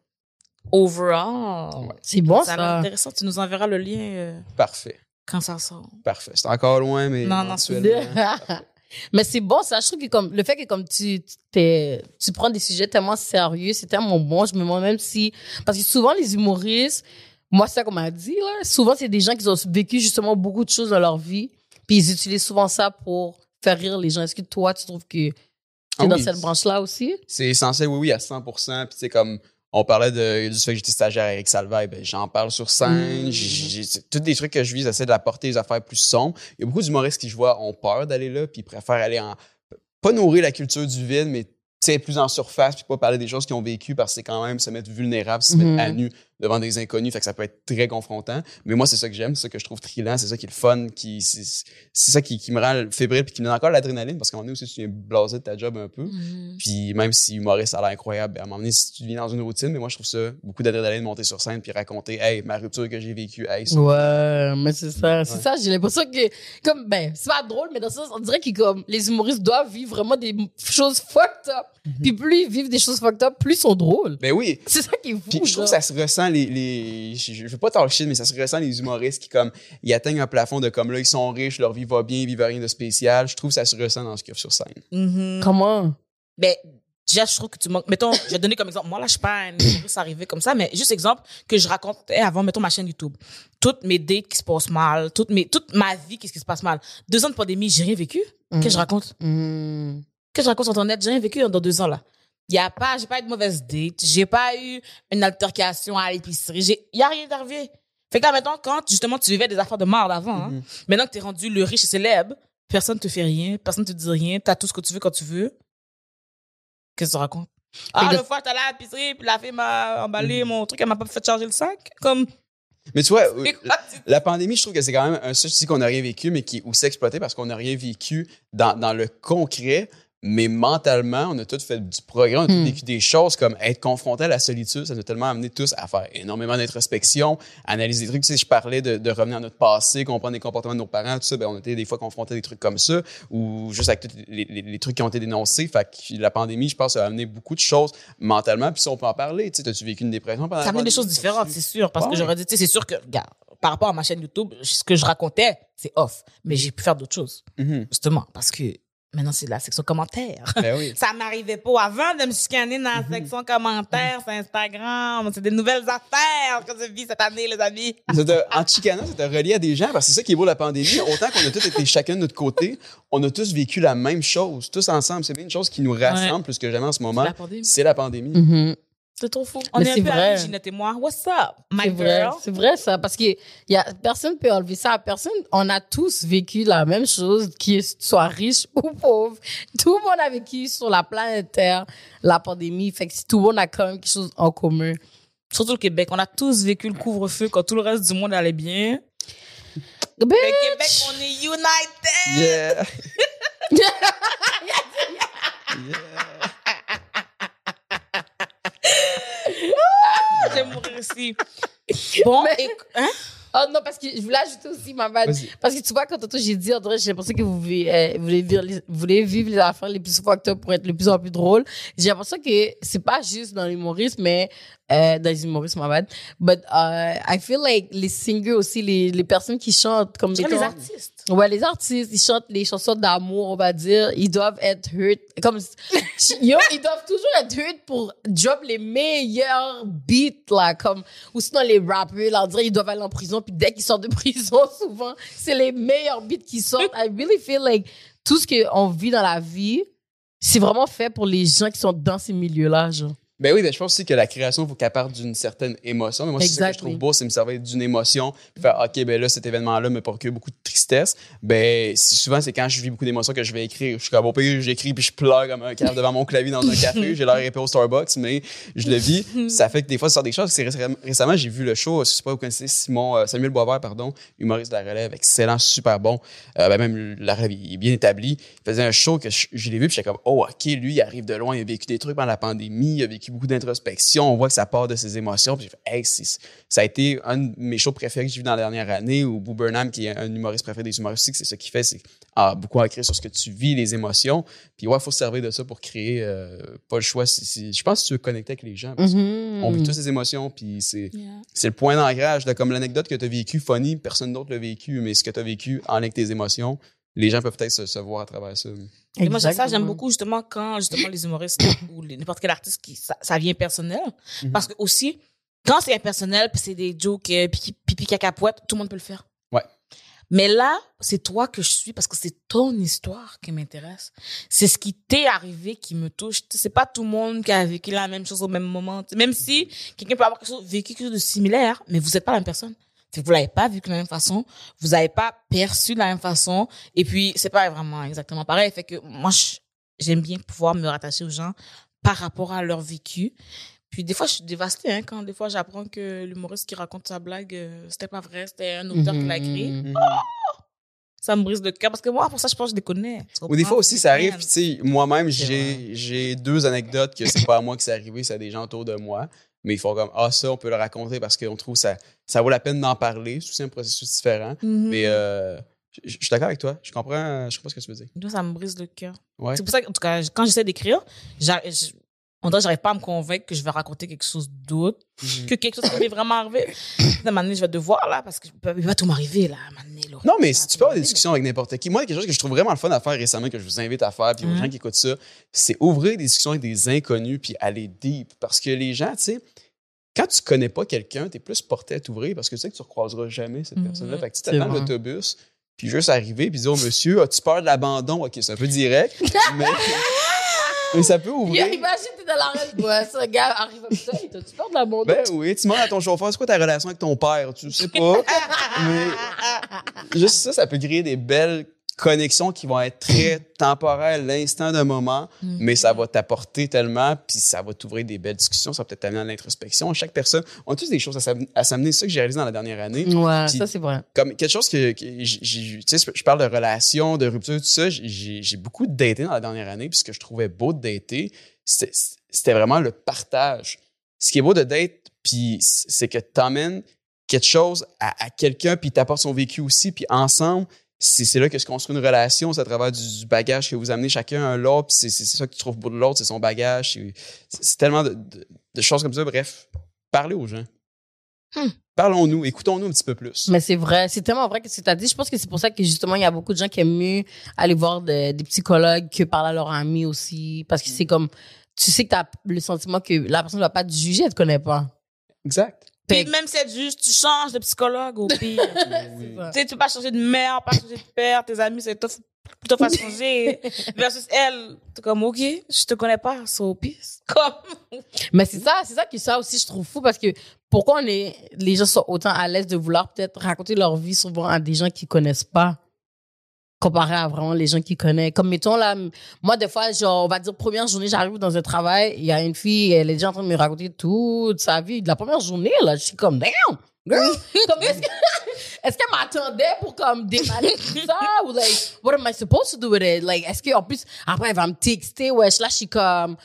Overall. Ouais. C'est bon, ça ça. intéressant. Tu nous enverras le lien euh, Parfait. quand ça sort. Parfait. C'est encore loin, mais. Non, non, éventuellement. (laughs) (laughs) Mais c'est bon, ça. Je trouve que comme, le fait que comme tu, tu t'es- tu prends des sujets tellement sérieux, c'est tellement bon. Je me demande même si, parce que souvent les humoristes, moi, c'est ça qu'on m'a dit, là. Souvent, c'est des gens qui ont vécu justement beaucoup de choses dans leur vie. Puis ils utilisent souvent ça pour faire rire les gens. Est-ce que toi, tu trouves que tu es Ah dans oui. cette branche-là aussi? C'est essentiel, oui, oui, à 100 Puis, tu sais, comme on parlait de, du fait que j'étais stagiaire à Eric Salvaille, ben, j'en parle sur scène. Mm. Tous des trucs que je vis, j'essaie d'apporter des affaires plus sombres. Il y a beaucoup d'humoristes qui, je vois, ont peur d'aller là, puis ils préfèrent aller en. Pas nourrir la culture du vide, mais plus en surface, puis pas parler des choses qu'ils ont vécues, parce que c'est quand même se mettre vulnérable, se mettre à nu devant des inconnus, fait que ça peut être très confrontant. Mais moi, c'est ça que j'aime, c'est ça que je trouve thrillant, c'est ça qui est le fun, qui, c'est, ça qui, qui me rend fébrile, puis qui me donne encore l'adrénaline, parce qu'à un moment donné aussi, tu viens blasé de ta job un peu. Mhm. Puis même si humoriste, ça a l'air incroyable, ben, à un moment donné, si tu vis dans une routine, mais moi, je trouve ça beaucoup d'adrénaline de monter sur scène puis raconter, hey, ma rupture que j'ai vécue, hey, ça. Ouais, mais c'est ça. C'est Ouais. ça, j'ai l'impression que, comme, ben, c'est pas drôle, mais dans ce sens, on dirait que, comme, les humoristes doivent vivre vraiment des choses fucked up. Puis plus ils vivent des choses fucked up, plus ils sont drôles. Ben oui. C'est ça qui est fou. Puis je trouve que ça se ressent, les, les je, je veux pas talk shit, mais ça se ressent les humoristes qui, comme, ils atteignent un plafond de comme là, ils sont riches, leur vie va bien, ils vivent rien de spécial. Je trouve que ça se ressent dans ce qu'il y a sur scène. Mhm. Comment? Ben, déjà, je trouve que tu manques. Mettons, je vais donner comme exemple. Moi, là, je suis pas un humoriste arrivé comme ça, mais juste exemple que je racontais avant, mettons, ma chaîne YouTube. Toutes mes dates qui se passent mal, toutes mes, toute ma vie, qu'est-ce qui se passe mal. Deux ans de pandémie, j'ai rien vécu. Qu'est-ce que je raconte? Mm. Qu'est-ce que je raconte sur Internet? J'ai rien vécu dans deux ans, là. Y a pas, j'ai pas eu de mauvaise date. J'ai pas eu une altercation à l'épicerie. J'ai, y a rien d'arrivé. Fait que là, maintenant, quand, justement, tu vivais des affaires de merde avant, hein, Mhm. maintenant que t'es rendu le riche et célèbre, personne te fait rien, personne te dit rien, t'as tout ce que tu veux quand tu veux. Qu'est-ce que tu racontes? Ah, le fois, j'étais allé à l'épicerie, puis la fille m'a emballé mon truc, elle m'a pas fait charger le sac. Comme, Mais tu vois, (laughs) euh, La pandémie, je trouve que c'est quand même un sujet qu'on n'a rien vécu, mais qui est aussi exploité parce qu'on n'a rien vécu dans, dans le concret. Mais mentalement, on a tous fait du progrès, on a tous Hmm. vécu des choses comme être confronté à la solitude, ça nous a tellement amené tous à faire énormément d'introspection, analyser des trucs. Tu sais, je parlais de, de revenir à notre passé, comprendre les comportements de nos parents, tout ça. Ben, on était des fois confrontés à des trucs comme ça, ou juste avec tous les, les- les trucs qui ont été dénoncés. Fait que la pandémie, je pense, a amené beaucoup de choses mentalement. Puis ça, on peut en parler. Tu sais, as-tu vécu une dépression pendant Ça amène des choses différentes, c'est sûr. Parce Ouais. que j'aurais dit, tu sais, c'est sûr que, regarde, par rapport à ma chaîne YouTube, ce que je racontais, c'est off. Mais j'ai pu faire d'autres choses, Mhm. justement, parce que maintenant, c'est la section commentaires. Ben oui. (laughs) Ça m'arrivait pas avant de me scanner dans la section commentaires sur Instagram. C'est des nouvelles affaires que je vis cette année, les amis. (laughs) T'a- en chicanant, t'a relié à des gens, parce que c'est ça qui est beau de la pandémie. Autant qu'on a tous été chacun de notre côté, on a tous vécu la même chose, tous ensemble. C'est bien une chose qui nous rassemble plus que jamais en ce moment. la pandémie. C'est la pandémie. Mhm. C'est trop fou. On Mais est un c'est peu vrai. amis, Ginette et moi. What's up, my C'est vrai, c'est vrai ça, parce que y a personne peut enlever ça. à Personne, on a tous vécu la même chose, qu'il soit riche (laughs) ou pauvre. Tout le monde a vécu sur la planète Terre la pandémie. Fait que si tout le monde a quand même quelque chose en commun. Surtout le Québec. On a tous vécu le couvre-feu quand tout le reste du monde allait bien. Le Québec, on est united! Yeah. (laughs) Mourir ici. Bon, et, hein? Oh non, parce que je voulais ajouter aussi ma. Vas-y. Parce que tu vois, quand j'ai dit, dirait, j'ai l'impression que vous voulez, euh, vous voulez, vivre les, vous voulez vivre les affaires les plus fucked up pour être le plus en plus drôle. J'ai l'impression que c'est pas juste dans l'humorisme, mais euh, dans les humoristes, ma bad. But uh, I feel like les singers aussi, les, les personnes qui chantent comme les mettons- artistes. Ouais, les artistes, ils chantent les chansons d'amour, on va dire. Ils doivent être hurt. Comme, (laughs) yo, ils doivent toujours être hurt pour drop les meilleurs beats, là. Comme, ou sinon les rappers, là, on dirait, ils doivent aller en prison. Puis dès qu'ils sortent de (laughs) prison, souvent, c'est les meilleurs beats qui sortent. I really feel like tout ce qu'on vit dans la vie, c'est vraiment fait pour les gens qui sont dans ces milieux-là, genre. Ben oui, ben je pense aussi que la création, il faut qu'elle parte d'une certaine émotion. Mais moi, c'est ça que je trouve beau, c'est me servir d'une émotion, puis faire, OK, ben là, cet événement-là me procure beaucoup de tristesse. Ben, souvent, c'est quand je vis beaucoup d'émotions que je vais écrire. Je suis comme, au pire, j'écris, puis je pleure comme un cave devant mon clavier dans un (laughs) café. J'ai l'air épais au Starbucks, mais je le vis. Ça fait que des fois, ça sort des choses. Récemment, j'ai vu le show, je sais pas, vous connaissez Simon, euh, Samuel Boisvert, pardon, humoriste de la relève, excellent, super bon. Euh, ben même, la relève, il est bien établi. Il faisait un show que je, je l'ai vu, puis j'étais comme, oh, OK, lui, il arrive de loin, il a vécu des trucs pendant la pandémie, il a vécu beaucoup d'introspection, on voit que ça part de ses émotions. Puis j'ai fait, hey, ça a été un de mes shows préférés que j'ai vu dans la dernière année, ou Boo Burnham, qui est un humoriste préféré des humoristes c'est ça qu'il fait, c'est ah, beaucoup ancré sur ce que tu vis, les émotions. Puis ouais, il faut se servir de ça pour créer, euh, pas le choix. si- si- je pense que tu veux connecter avec les gens. parce Mm-hmm. qu'on vit tous ces émotions, puis c'est c'est le point d'ancrage. Comme l'anecdote que tu as vécue, funny, personne d'autre l'a vécu, mais ce que tu as vécu en lien avec tes émotions, les gens peuvent peut-être se, se voir à travers ça. Et moi, ça, j'aime beaucoup justement quand justement les humoristes (coughs) ou n'importe quel artiste qui ça, ça vient personnel. Mhm. Parce que aussi, quand c'est impersonnel, puis c'est des jokes euh, pipi, pipi caca poète, tout le monde peut le faire. Ouais. Mais là, c'est toi que je suis parce que c'est ton histoire qui m'intéresse. C'est ce qui t'est arrivé qui me touche. C'est pas tout le monde qui a vécu la même chose au même moment. Même si quelqu'un peut avoir quelque chose, vécu quelque chose de similaire, mais vous êtes pas la même personne. Que vous l'avez pas vécu de la même façon, vous avez pas perçu de la même façon, et puis c'est pas vraiment exactement pareil. Fait que moi, j'aime bien pouvoir me rattacher aux gens par rapport à leur vécu. Puis des fois, je suis dévastée hein, quand des fois j'apprends que l'humoriste qui raconte sa blague, euh, c'était pas vrai, c'était un auteur qui l'a écrit. Mhm. Ça me brise le cœur parce que moi, pour ça, je pense que je les connais. Ou des fois aussi, ça arrive, puis tu sais, moi-même, j'ai deux anecdotes que c'est pas à moi que c'est arrivé, c'est à des gens autour de moi. Mais ils font comme, ah, ça, on peut le raconter parce qu'on trouve ça, ça vaut la peine d'en parler. C'est aussi un processus différent. Mhm. Mais euh, je suis d'accord avec toi. Je comprends, je comprends ce que tu veux dire. Moi, ça me brise le cœur. Ouais. C'est pour ça qu'en tout cas, quand j'essaie d'écrire, on dirait que j'arrive pas à me convaincre que je vais raconter quelque chose d'autre Mhm. que quelque chose qui m'est vraiment arrivé. (coughs) À un moment donné, je vais devoir, là, parce que il va tout m'arriver, là, à donné, Laurent. Non, mais si tu peux avoir des discussions avec n'importe qui, moi, quelque chose que je trouve vraiment le fun à faire récemment, que je vous invite à faire, puis aux Mhm. gens qui écoutent ça, c'est ouvrir des discussions avec des inconnus, puis aller deep. Parce que les gens, tu sais, quand tu connais pas quelqu'un, tu es plus porté à t'ouvrir parce que tu sais que tu recroiseras jamais cette Mhm. personne-là. Fait que tu t'attends l'autobus, puis juste arriver, puis dire, oh, monsieur, as-tu peur de l'abandon? OK, c'est un peu direct, (laughs) mais, mais ça peut ouvrir. imagine, t'es dans la rue, ouais, ce gars arrive comme ça, t'as-tu peur de la monde? Ben oui, tu demandes à ton chauffeur, c'est quoi ta relation avec ton père? Tu sais pas. (laughs) mais juste ça, ça peut créer des belles connexions qui vont être très temporaires, l'instant d'un moment, Mhm. mais ça va t'apporter tellement, puis ça va t'ouvrir des belles discussions, ça va peut-être t'amener à l'introspection. Chaque personne, on a tous des choses à s'am- à s'amener. C'est ça que j'ai réalisé dans la dernière année. Ouais, ça, c'est vrai. Comme quelque chose que, que j'ai, j'ai- tu sais, je parle de relations, de rupture, tout ça. J'ai, beaucoup daté dans la dernière année, puis ce que je trouvais beau de dater, c'était, c'était vraiment le partage. Ce qui est beau de date, puis c'est que t'emmènes quelque chose à, à quelqu'un, puis t'apportes son vécu aussi, puis ensemble, c'est, là que se construit une relation, c'est à travers du, du bagage que vous amenez chacun un l'autre, puis c'est, ça que tu trouves beau de l'autre, c'est son bagage. C'est, tellement de, de- de choses comme ça. Bref, parlez aux gens. Hmm. Parlons-nous, écoutons-nous un petit peu plus. Mais c'est vrai, c'est tellement vrai que ce que tu as dit. Je pense que c'est pour ça que justement, il y a beaucoup de gens qui aiment mieux aller voir de- des psychologues que parler à leurs amis aussi. Parce que c'est comme, tu sais que tu as le sentiment que la personne ne va pas te juger, elle te connaît pas. Exact. Puis même si c'est juste, tu changes de psychologue au (laughs) pire. Oui. tu sais, tu peux pas changer de mère, pas changer de père, tes amis, c'est tough, plutôt pas changer. (laughs) Versus elle, t'es comme, OK, je te connais pas, so peace. (laughs) Comme, Mais c'est ça, c'est ça que ça aussi je trouve fou parce que pourquoi on est, les gens sont autant à l'aise de vouloir peut-être raconter leur vie souvent à des gens qui connaissent pas? Comparé à vraiment les gens qui connaissent. Comme mettons là, moi des fois, genre, on va dire première journée, j'arrive dans un travail, il y a une fille, elle est déjà en train de me raconter toute sa vie. De la première journée, là, je suis comme, damn! Girl! (laughs) Comme, est-ce que- (laughs) est-ce qu'elle m'attendait pour comme déballer tout ça? Ou like what am I supposed to do with it? Like est-ce que en plus après elle va me texter wesh là je suis comme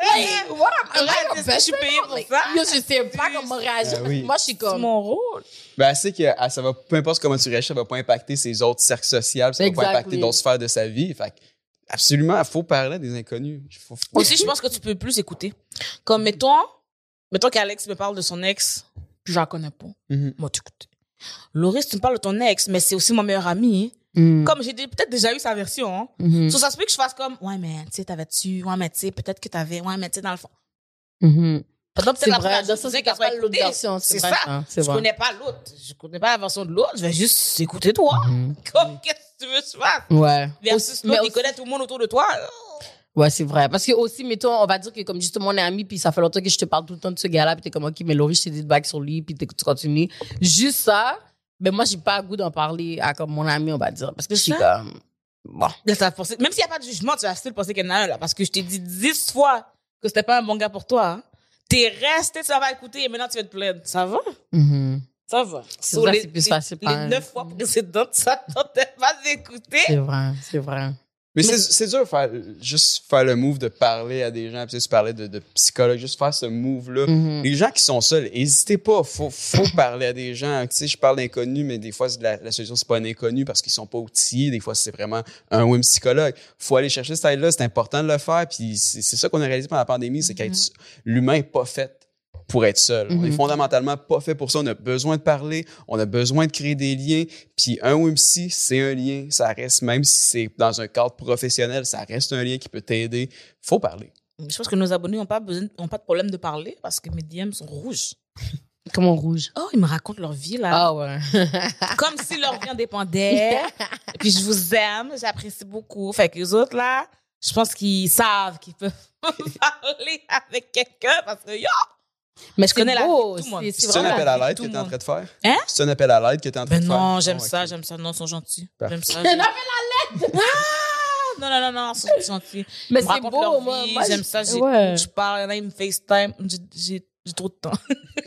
Like, what am, am I Arrête, a best payée friend? pour Like, ça? Yo, je sais pas comment réagir. Ah oui. Moi, je suis c'est comme. mon rôle. Ben, elle sait que ça va, peu importe comment tu réagis, ça va pas impacter ses autres cercles sociaux, ça va pas impacter d'autres sphères de sa vie. Fait absolument, il faut parler à des inconnus. Faut- Aussi, je pense que tu peux plus écouter. Comme, mettons, mettons qu'Alex me parle de son ex, puis je la connais pas. Mhm. Moi, tu écoutes. Loris, tu me parles de ton ex, mais c'est aussi mon meilleur ami. Mm, Comme j'ai peut-être déjà eu sa version, hein. mhm, So, ça se peut que je fasse comme, ouais, mais, tu sais, t'avais-tu, ouais, mais, tu sais, peut-être que t'avais, ouais, mais, tu sais, dans le fond. Pendant C'est vrai, dans pas l'autre version. C'est ça. Je vrai. connais pas l'autre. Je connais pas la version de l'autre. Je vais juste écouter toi. Mhm. (laughs) Comme, qu'est-ce que tu veux que je fasse? Ouais. Versus l'autre, il connaît tout le monde autour de toi. Ouais, c'est vrai. Parce que aussi, mettons, on va dire que comme justement on est amis, puis ça fait longtemps que je te parle tout le temps de ce gars-là, puis t'es comme, ok, mais Laurie, je t'ai dit de back sur lui, puis tu continues. Juste ça, mais moi, j'ai pas le goût d'en parler à comme mon ami, on va dire. Parce que je suis comme, bon. Ça même s'il n'y a pas de jugement, tu vas still penser qu'il y en a un, là. Parce que je t'ai dit dix fois que c'était pas un bon gars pour toi. Hein. T'es resté, tu vas pas écouter et maintenant tu vas te plaindre. Ça va? Mhm. Ça va. C'est So, les- plus facile Les neuf fois précédentes, (laughs) ça tentait pas d'écouter. C'est vrai, c'est vrai. Mais, c'est, c'est dur faire, juste faire le move de parler à des gens, puis tu parlais de, de psychologue, juste faire ce move-là. Mhm. Les gens qui sont seuls, n'hésitez pas, faut, faut parler à des gens. Tu sais, je parle d'inconnus, mais des fois, la, la solution, c'est pas un inconnu parce qu'ils sont pas outillés. Des fois, c'est vraiment un ou une psychologue. Faut aller chercher cette aide-là, c'est important de le faire. Puis c'est, ça qu'on a réalisé pendant la pandémie, c'est qu'être l'humain est pas fait pour être seul. On est Mhm. fondamentalement pas fait pour ça. On a besoin de parler, on a besoin de créer des liens. Puis un WIMSI, c'est un lien. Ça reste, même si c'est dans un cadre professionnel, ça reste un lien qui peut t'aider. Faut parler. Je pense que nos abonnés n'ont pas, besoin, ont pas de problème de parler parce que mes DM sont rouges. (laughs) Comment rouge? Oh, ils me racontent leur vie, là. Ah ouais. (laughs) Comme si leur vie en dépendait. Et (laughs) puis, je vous aime, j'apprécie beaucoup. Fait que les autres, là, je pense qu'ils savent qu'ils peuvent parler avec quelqu'un parce que, yo, Mais Je c'est connais la beau. vie de tout le monde. C'est c'est C'est un appel à l'aide que tu es en train de faire? Hein? C'est un appel à l'aide que tu es en train Ben de faire? non, j'aime Oh, ça, j'aime ça. Non, ils sont gentils. J'aime ça. Un j'aime- appel (laughs) Ah! Non, non, non, non, ils sont gentils. Mais c'est beau, leur moi. vie, moi, J'aime ça. Ouais. Je parle, il y en a, ils me FaceTime. J'ai- J'ai j'ai trop de temps. (laughs)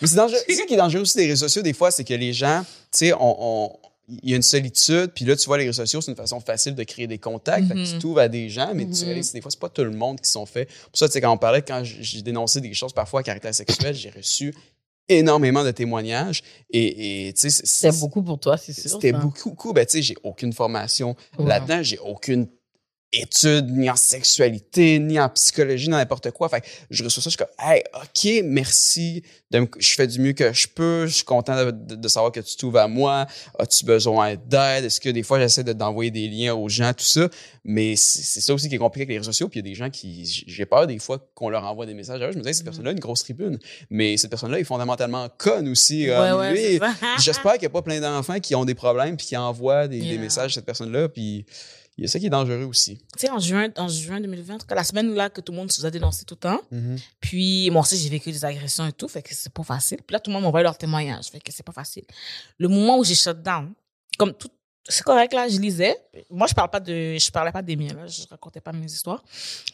Mais c'est dangereux. C'est ça qui est dangereux aussi des réseaux sociaux, des fois, c'est que les gens, tu sais, on, on- il y a une solitude, puis là, tu vois, les réseaux sociaux, c'est une façon facile de créer des contacts. Fait que tu Mhm. t'ouvres à des gens, mais tu Mhm. réalises, des fois, c'est pas tout le monde qui sont faits. Pour ça, tu sais, quand on parlait, quand j'ai dénoncé des choses parfois à caractère sexuel, j'ai reçu énormément de témoignages. Et, tu sais, C'était beaucoup pour toi, c'est sûr. C'était beaucoup, beaucoup. Ben, tu sais, j'ai aucune formation là-dedans, j'ai aucune ni en sexualité, ni en psychologie, ni n'importe quoi. Fait que je reçois ça, je suis comme, hey, OK, merci. De me- je fais du mieux que je peux. Je suis content de, de- de savoir que tu t'ouvres à moi. As-tu besoin d'aide? Est-ce que des fois, j'essaie de- d'envoyer des liens aux gens, tout ça? Mais c'est ça aussi qui est compliqué avec les réseaux sociaux. Puis il y a des gens qui, j'ai peur des fois qu'on leur envoie des messages. Je me disais, cette personne-là a une grosse tribune. Mais cette personne-là est fondamentalement conne aussi. C'est ça. J'espère qu'il n'y a pas plein d'enfants qui ont des problèmes puis qui envoient des, des messages à cette personne-là. Puis Il y a ça qui est dangereux aussi. Tu sais, en juin, en juin 2020, en tout cas, la semaine là que tout le monde se faisait dénoncer tout le temps. Mhm. Puis, moi aussi, j'ai vécu des agressions et tout, fait que c'est pas facile. Puis là, tout le monde m'envoie leur témoignage, fait que c'est pas facile. Le moment où j'ai shut down, comme tout, c'est correct, là, je lisais. Moi, je parle pas de, je parlais pas des miens, là, je racontais pas mes histoires.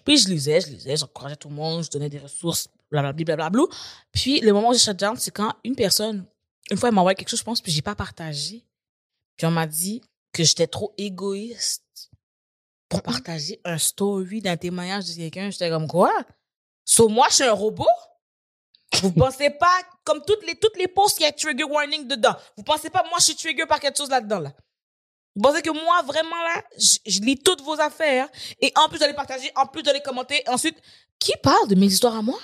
Puis, je lisais, je lisais, j'encourageais tout le monde, je donnais des ressources, blablabla, blablabla. Puis, le moment où j'ai shut down, c'est quand une personne, une fois, elle m'a envoyé quelque chose, je pense, puis j'ai pas partagé. Puis, on m'a dit que j'étais trop égoïste pour partager un story d'un témoignage de quelqu'un. J'étais comme quoi? So, moi, je suis un robot? Vous (laughs) pensez pas, comme toutes les, toutes les posts, il y a trigger warning dedans. Vous pensez pas, moi, je suis trigger par quelque chose là-dedans, là. Vous pensez que moi, vraiment, là, je, je lis toutes vos affaires, et en plus de les partager, en plus de les commenter, ensuite, qui parle de mes histoires à moi?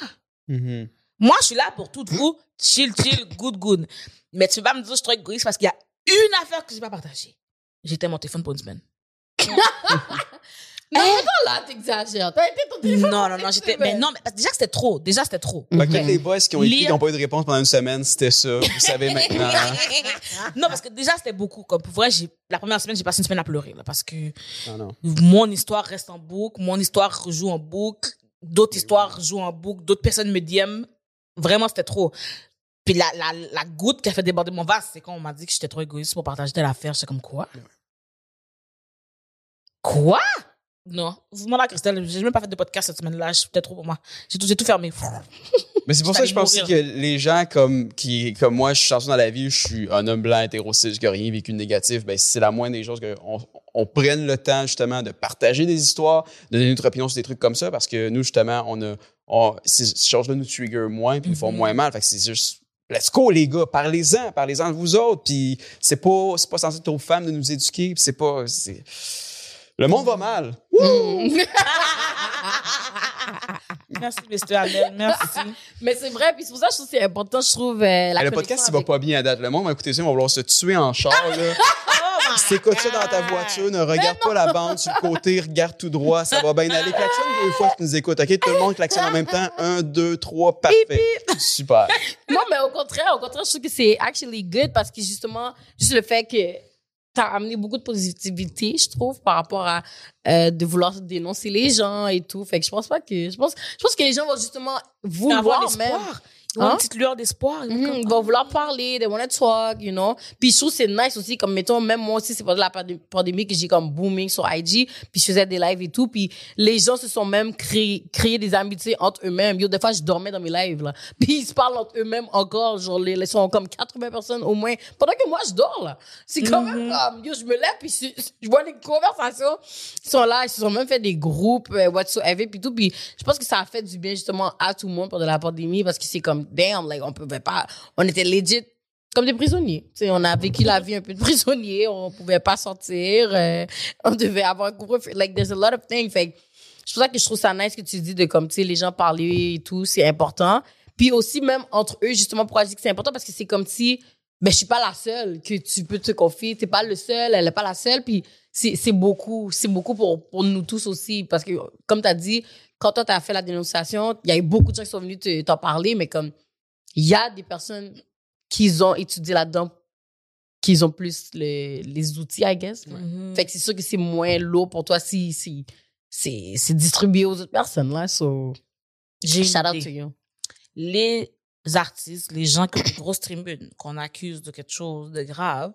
Mhm. Moi, je suis là pour toutes vous, chill, chill, good, good. Mais tu vas me dire, je suis trop égoïste parce qu'il y a une affaire que j'ai pas partagée. J'étais mon téléphone pour une semaine. Non, mais attends, là, t'exagères. T'as été ton téléphone. Non, non, non, j'étais, mais non, mais parce que déjà, c'était trop. Déjà, c'était trop. Tous les boys qui ont écrit Lire- qui n'ont pas eu de réponse pendant une semaine, c'était ça. Vous savez maintenant. (laughs) non, parce que déjà, c'était beaucoup. Comme pour vrai, j'ai, la première semaine, j'ai passé une semaine à pleurer, là, parce que non. mon histoire reste en boucle, mon histoire joue en boucle, d'autres histoires jouent en boucle, d'autres personnes me DM. Vraiment, c'était trop. Puis la, la, la goutte qui a fait déborder mon vase, c'est quand on m'a dit que j'étais trop égoïste pour partager telle affaire. J'étais comme quoi? Quoi? Non. Vous demandez à Christelle, j'ai même pas fait de podcast cette semaine-là. C'était trop pour moi. J'ai tout, fermé. (laughs) Mais c'est pour ça que je pense aussi que les gens comme qui comme moi, je suis chanceux dans la vie, je suis un homme blanc hétérosexuel qui n'a rien vécu de négatif, ben c'est la moindre des choses qu'on on prenne le temps justement de partager des histoires, de donner notre opinion sur des trucs comme ça parce que nous justement, on a on, ces, ces choses-là nous trigger moins puis nous font Mhm. moins mal, fait que c'est juste Let's go les gars, parlez-en, parlez-en de vous autres, puis c'est pas c'est pas censé être aux femmes de nous éduquer, puis c'est pas c'est le monde va mal. (laughs) Merci, Mr. Amel. Merci. (laughs) Mais c'est vrai, puis c'est pour ça que je trouve que c'est important, je trouve, euh, la le podcast, il va avec- pas bien à date. Le monde va écouter ça, ils vont vouloir se tuer en char. Là. (laughs) T'écoutes ça dans ta voiture, ne regarde pas la bande sur le côté, regarde tout droit, ça va bien aller. Klaxonne deux fois que tu nous écoutes, OK? Tout le monde klaxonne en même temps. Un, deux, trois, parfait. Super. Non, mais au contraire, au contraire, je trouve que c'est actually good parce que justement, juste le fait que t'as amené beaucoup de positivité, je trouve, par rapport à euh, de vouloir dénoncer les gens et tout. Fait que je pense pas que, je pense, je pense que les gens vont justement vouloir Avoir même. Hein? une petite lueur d'espoir. Ils vont Mhm, comme, ils vont vouloir parler, they wanna talk, you know. Puis je trouve que c'est nice aussi, comme mettons, même moi aussi, c'est pendant la pandé- pandémie que j'ai comme booming sur IG, puis je faisais des lives et tout, puis les gens se sont même créés, créé des amitiés entre eux-mêmes. Yo, des fois, je dormais dans mes lives, là. (laughs) Puis ils se parlent entre eux-mêmes encore, genre, les, ils sont comme 80 personnes au moins, pendant que moi, je dors, là. C'est quand même comme, yo, je me lève, puis je, je vois les conversations, ils sont là, ils se sont même fait des groupes, euh, whatsoever, puis tout, puis je pense que ça a fait du bien, justement, à tout le monde pendant la pandémie, parce que c'est comme, like, on pouvait pas, on était legit comme des prisonniers. Tu sais, on a vécu la vie un peu de prisonnier, on pouvait pas sortir, euh, on devait avoir un couvre-feu. Like, there's a lot of things. Fait c'est pour ça que je trouve ça nice que tu dis de comme, tu les gens parler et tout, c'est important. Puis aussi, même entre eux, justement, pourquoi je dis que c'est important, parce que c'est comme si, ben, je suis pas la seule que tu peux te confier. T'es pas le seul, elle est pas la seule. Puis c'est beaucoup, c'est beaucoup pour, pour nous tous aussi. Parce que, comme tu as dit, quand toi, tu as fait la dénonciation, il y a eu beaucoup de gens qui sont venus te- t'en parler, mais comme, il y a des personnes qui ont étudié là-dedans, qui ont plus les, les outils, I guess. Mhm. Fait que c'est sûr que c'est moins lourd pour toi si, si c'est c'est distribué aux autres personnes, là. So, J'ai shout out to you. les artistes, les gens qui ont des grosses tribunes, qu'on accuse de quelque chose de grave,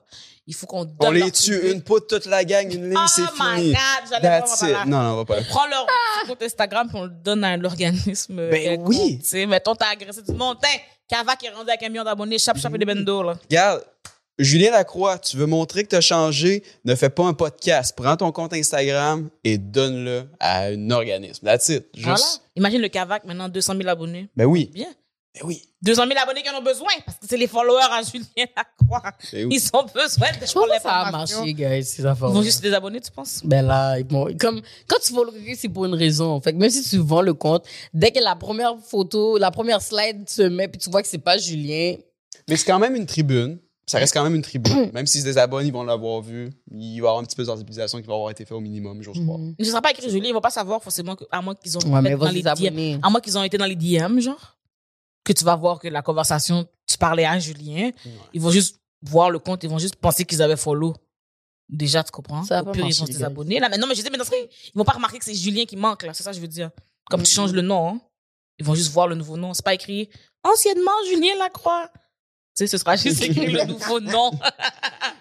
il faut qu'on donne On les tue, tribune. une poutre, toute la gang, une ligne, Oh c'est my fini. God, j'allais That's it. Non, non, on va pas là. On prend leur compte Instagram puis on le donne à l'organisme. Ben quelconque, oui. Tu sais, mettons, t'as agressé du monde. Tiens, Cavac est rendu avec un million d'abonnés, chap, chap et des bendo, là. Regarde, Julien Lacroix, tu veux montrer que tu as changé, ne fais pas un podcast. Prends ton compte Instagram et donne-le à un organisme. That's it. Juste. Voilà. Imagine le Cavac, maintenant, 200 000 abonnés. Ben oui. Bien. Ben oui. 200 000 abonnés qui en ont besoin, parce que c'est les followers à Julien Lacroix. Oui. Ils ont besoin de Je pense que ça a marché, guys, ces affaires. Ils vont juste se désabonner, tu penses? Ben là, comme, quand tu follow quelqu'un, c'est pour une raison. Fait que même si tu vends le compte, dès que la première photo, la première slide se met, puis tu vois que c'est pas Julien, Mais c'est quand même une tribune. Ça reste quand même une tribune. (clears throat) même s'ils se désabonnent, ils vont l'avoir vu. Il va y avoir un petit peu de sensibilisation qui va avoir été fait au minimum, j'ose croire. Mhm. Mais ce sera pas écrit Julien, ils vont pas savoir forcément, que, à moins qu'ils ont, Ouais, mais fait ils vont dans se les désabonner. DM, à moins qu'ils ont été dans les DM, genre, que tu vas voir que la conversation, tu parlais à Julien, ils vont juste voir le compte, ils vont juste penser qu'ils avaient follow. Déjà, tu comprends? Ça va Au pire, ils se les désabonner. Là, mais non, mais je sais, mais dans ce cas, ils vont pas remarquer que c'est Julien qui manque, là. C'est ça que je veux dire. Comme tu changes le nom, hein, ils vont juste voir le nouveau nom. C'est pas écrit anciennement Julien Lacroix. Tu sais, ce sera juste écrit le nouveau nom.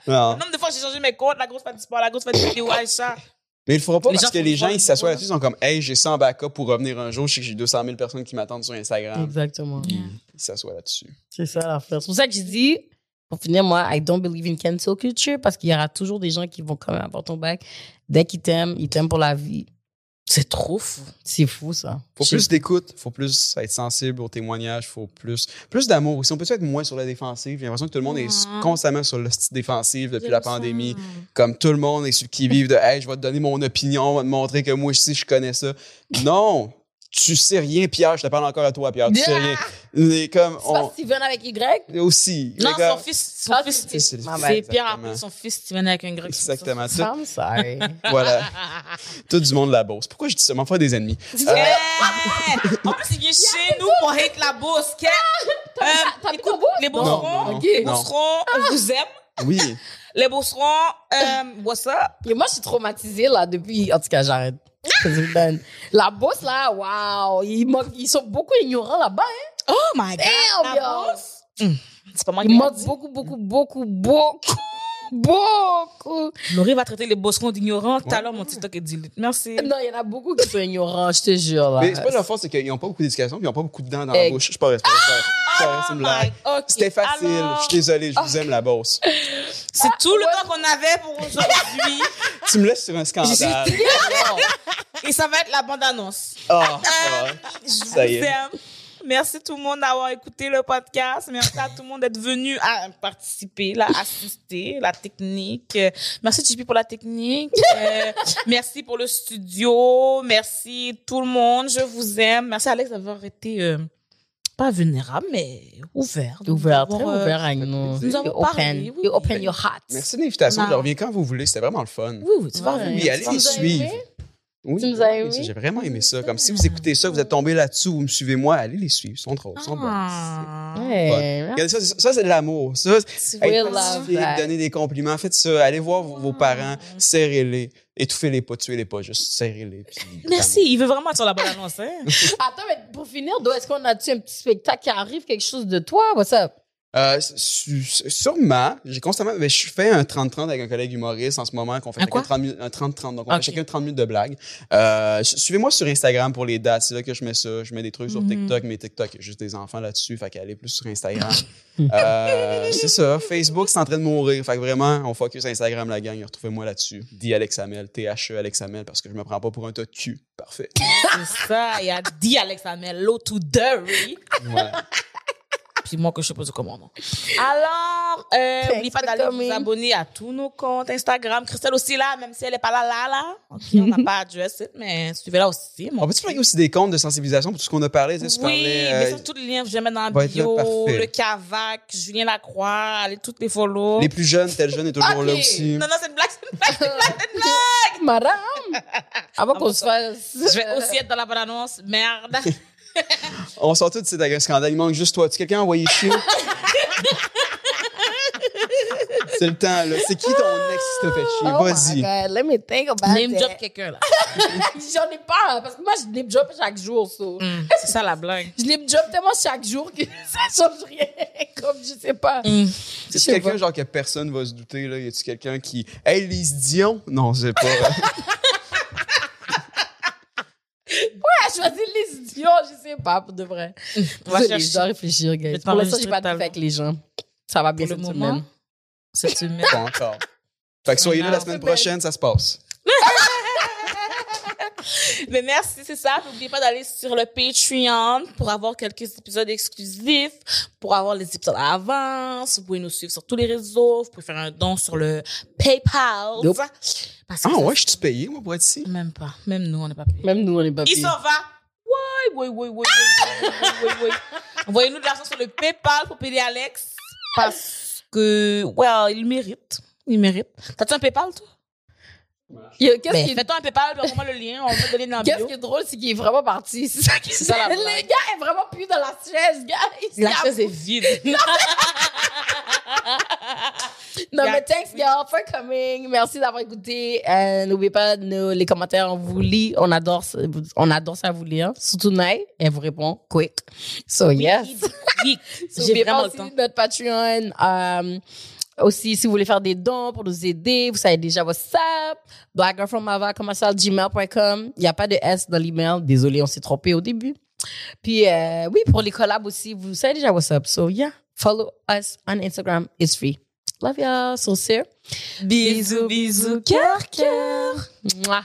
Non. Le nombre de fois j'ai changé mes comptes, la grosse fan du sport, la grosse fan du vidéo, Aïcha. Mais ils le feront pas Les parce que les gens, ils s'assoient là-dessus, ils sont comme, hey, j'ai ça en backup pour revenir un jour. Je sais que j'ai 200 000 personnes qui m'attendent sur Instagram. Exactement. Ils s'assoient là-dessus. C'est ça l'affaire. C'est pour ça que j'ai dit, pour finir, moi, I don't believe in cancel culture parce qu'il y aura toujours des gens qui vont quand même avoir ton bac. Dès qu'ils t'aiment, ils t'aiment pour la vie. C'est trop fou. C'est fou, ça. Faut Je- plus d'écoute, faut plus être sensible aux témoignages, faut plus plus d'amour aussi. On peut être moins sur la défensive? J'ai l'impression que tout le monde est Mhm. constamment sur le style défensif depuis la ça. pandémie. Comme tout le monde est sur qui vive de Hey, je vais te donner mon opinion, on va te montrer que moi aussi je connais ça. Non! Tu sais rien, Pierre, je te parle encore à toi, Pierre. Tu sais rien. Mais comme C'est pas on Steven avec Y? aussi. Non, comme- son fils, son Ah, fils, c'est- c'est- c'est- c'est Pierre appelle son fils Steven avec un grec. Exactement. Tout, I'm sorry. (laughs) voilà. Tout du monde la bourse. Pourquoi je dis ça? M'en faire des ennemis. Yeah! En plus, il vient chez nous pour hate la bourse. Qu'est- Euh, écoute, les bourserons, non, non. les Non. bourserons, on vous aime. Oui. Les bourserons, euh, what's up? Et moi, je suis traumatisée, là, depuis. En tout cas, j'arrête. La bosse, là, waouh. Ils, sont beaucoup ignorants là-bas, hein. Oh my god! Damn, la bourse? Hum, C'est pas moi qui Ils manquent beaucoup, beaucoup, beaucoup, beaucoup, beaucoup. Laurie va traiter les bourserons d'ignorants. Tout à l'heure, mon TikTok est dit. Merci. Non, il y en a beaucoup qui sont ignorants, je te jure, là. Mais c'est pas leur force, c'est qu'ils n'ont pas beaucoup d'éducation, puis ils n'ont pas beaucoup de dents dans la bouche. Je suis pas vrai, c'est une blague. Oh C'était facile. alors, Je suis désolé, je vous aime la bourse. C'est tout le temps qu'on avait pour aujourd'hui. (laughs) Tu me laisses sur un scandale. Et ça va être la bande-annonce. Ah, Euh, (laughs) ah. Je Ça y vous est. aime. Merci tout le monde d'avoir écouté le podcast. Merci à tout le monde d'être venu à participer, là, assister, la technique. Merci JP pour la technique. Euh, (laughs) merci pour le studio. Merci tout le monde. Je vous aime. Merci Alex d'avoir été euh, pas vulnérable, mais ouvert. Ouvert, très euh, ouvert avec nous. nous avons parlé, open, oui, you open your heart. Merci de l'invitation. Je reviens quand vous voulez. C'était vraiment le fun. Oui, oui, tu vas Ouais. revenir. Oui, allez vas les suivre. Oui, Tu nous as aimé? J'ai vraiment aimé ça. Comme si vous écoutez ça, vous êtes tombé là-dessus, vous me suivez moi, allez les suivre. Ils sont drôles, ils sont bons. Ah. Ouais, Regardez ça, c'est- ça c'est de l'amour. Ça, C'est être donner des compliments, faites ça. Allez voir vos, vos parents, serrez-les. Étouffez-les pas, tuez-les pas, juste serrez-les. Merci. Il veut vraiment être sur la bonne annonce. Hein? (laughs) Attends, mais pour finir, est-ce qu'on a-tu un petit spectacle qui arrive, quelque chose de toi? What's up? Euh, sûrement, j'ai constamment, mais je fais un 30-30 avec un collègue humoriste en ce moment, qu'on fait Un chacun quoi? 30 minutes- un 30-30, donc on fait chacun 30 minutes de blagues. Euh, su- Suivez-moi sur Instagram pour les dates, c'est là que je mets ça. Je mets des trucs sur Mhm. TikTok, mais TikTok, il y a juste des enfants là-dessus, fait qu'allez plus sur Instagram. (laughs) euh, c'est ça, Facebook, c'est en train de mourir, fait que vraiment, on focus Instagram la gang, retrouvez-moi là-dessus. Dis Alex Hamel, T-H-E Alex Hamel, parce que je me prends pas pour un tas de cul. Parfait. C'est ça. Il a dit Alex Hamel, l'eau to Derry. Voilà. Puis moi que je pas comment. Alors, euh, n'oubliez pas d'aller vous abonner à tous nos comptes Instagram. Christelle aussi là, même si elle est pas là, là, là. OK, (laughs) on n'a pas adresse it, mais suivez-la aussi. Mon On peut-tu plugger aussi des comptes de sensibilisation pour tout ce qu'on a parlé? tu sais, tu oui, parlais, mais euh, ça, tous les liens, je vais mettre dans la là, bio. le Cavac, Julien Lacroix, allez toutes les follow. les plus jeunes, tel jeune est toujours là aussi. Non, non, c'est une blague, c'est une blague, c'est une blague, c'est une blague. (laughs) Madame! (laughs) Avant qu'on se fasse. Je vais aussi être dans la bonne annonce. Merde. On sort tout de suite avec un scandale. Il manque juste toi. Tu quelqu'un a envoyé chier? (laughs) C'est le temps, là. C'est qui ton ex qui t'a fait chier? Oh Vas-y. God, let me think about Name job quelqu'un, là. (laughs) J'en ai pas, parce que moi, je name job chaque jour, so. Hum, c'est ça la blague. Je name job tellement chaque jour que (laughs) ça change rien. Comme, je sais pas. Hum. C'est Je sais quelqu'un, genre, que personne va se douter, là? Y a-tu quelqu'un qui. Hey, Lise Dion? Non, c'est pas. (laughs) Choisir les idiots, je sais pas, pour de vrai. On va Désolée, chercher. je dois réfléchir, guys. Pour l'instant, j'ai pas de fait avec les gens. Ça va bien Pour le cette moment, semaine. cette semaine. pas encore. Fait que soyez là la semaine prochaine, ça se passe. (laughs) (laughs) Mais merci, c'est ça. N'oubliez pas d'aller sur le Patreon pour avoir quelques épisodes exclusifs, pour avoir les épisodes à avance. Vous pouvez nous suivre sur tous les réseaux. Vous pouvez faire un don sur le PayPal. Nope. Parce que Ah ça, ouais, je suis payé, moi, pour être ici. Même pas. Même nous, on n'est pas payés. Même nous, on est pas Il payés. s'en va. Oui, oui, oui, oui, oui, oui, oui, oui. (laughs) Envoyez-nous de l'argent sur le PayPal pour payer Alex. Parce que, well, il mérite. Il mérite. T'as-tu un PayPal, toi? Qu'est-ce qui est fais-toi un PayPal, puis envoie-moi le lien. On va donner dans Qu'est-ce bio. qui est drôle, c'est qu'il est vraiment parti. C'est ça qui C'est ça, Le blague. gars est vraiment plus dans la chaise, guys. La chaise est vide. (laughs) Non, mais (laughs) thanks, y'all, for coming. Merci d'avoir écouté. Euh, N'oubliez pas, nos, les commentaires, on vous lit. On adore, ça- on adore ça vous lire. Surtout Nai, elle vous répond quick. So, yes. (laughs) J'ai vraiment le aussi temps. notre Patreon. Euh, aussi, si vous voulez faire des dons pour nous aider, vous savez déjà WhatsApp, blackgirlfromava.gmail.com. Il n'y a pas de S dans l'email. Désolé, on s'est trompé au début. Puis, euh, oui, pour les collabs aussi, vous savez déjà WhatsApp. So, yeah, follow us on Instagram. It's free. Love y'all. So, sir. Bisous, bisous, cœur, cœur. Mouah.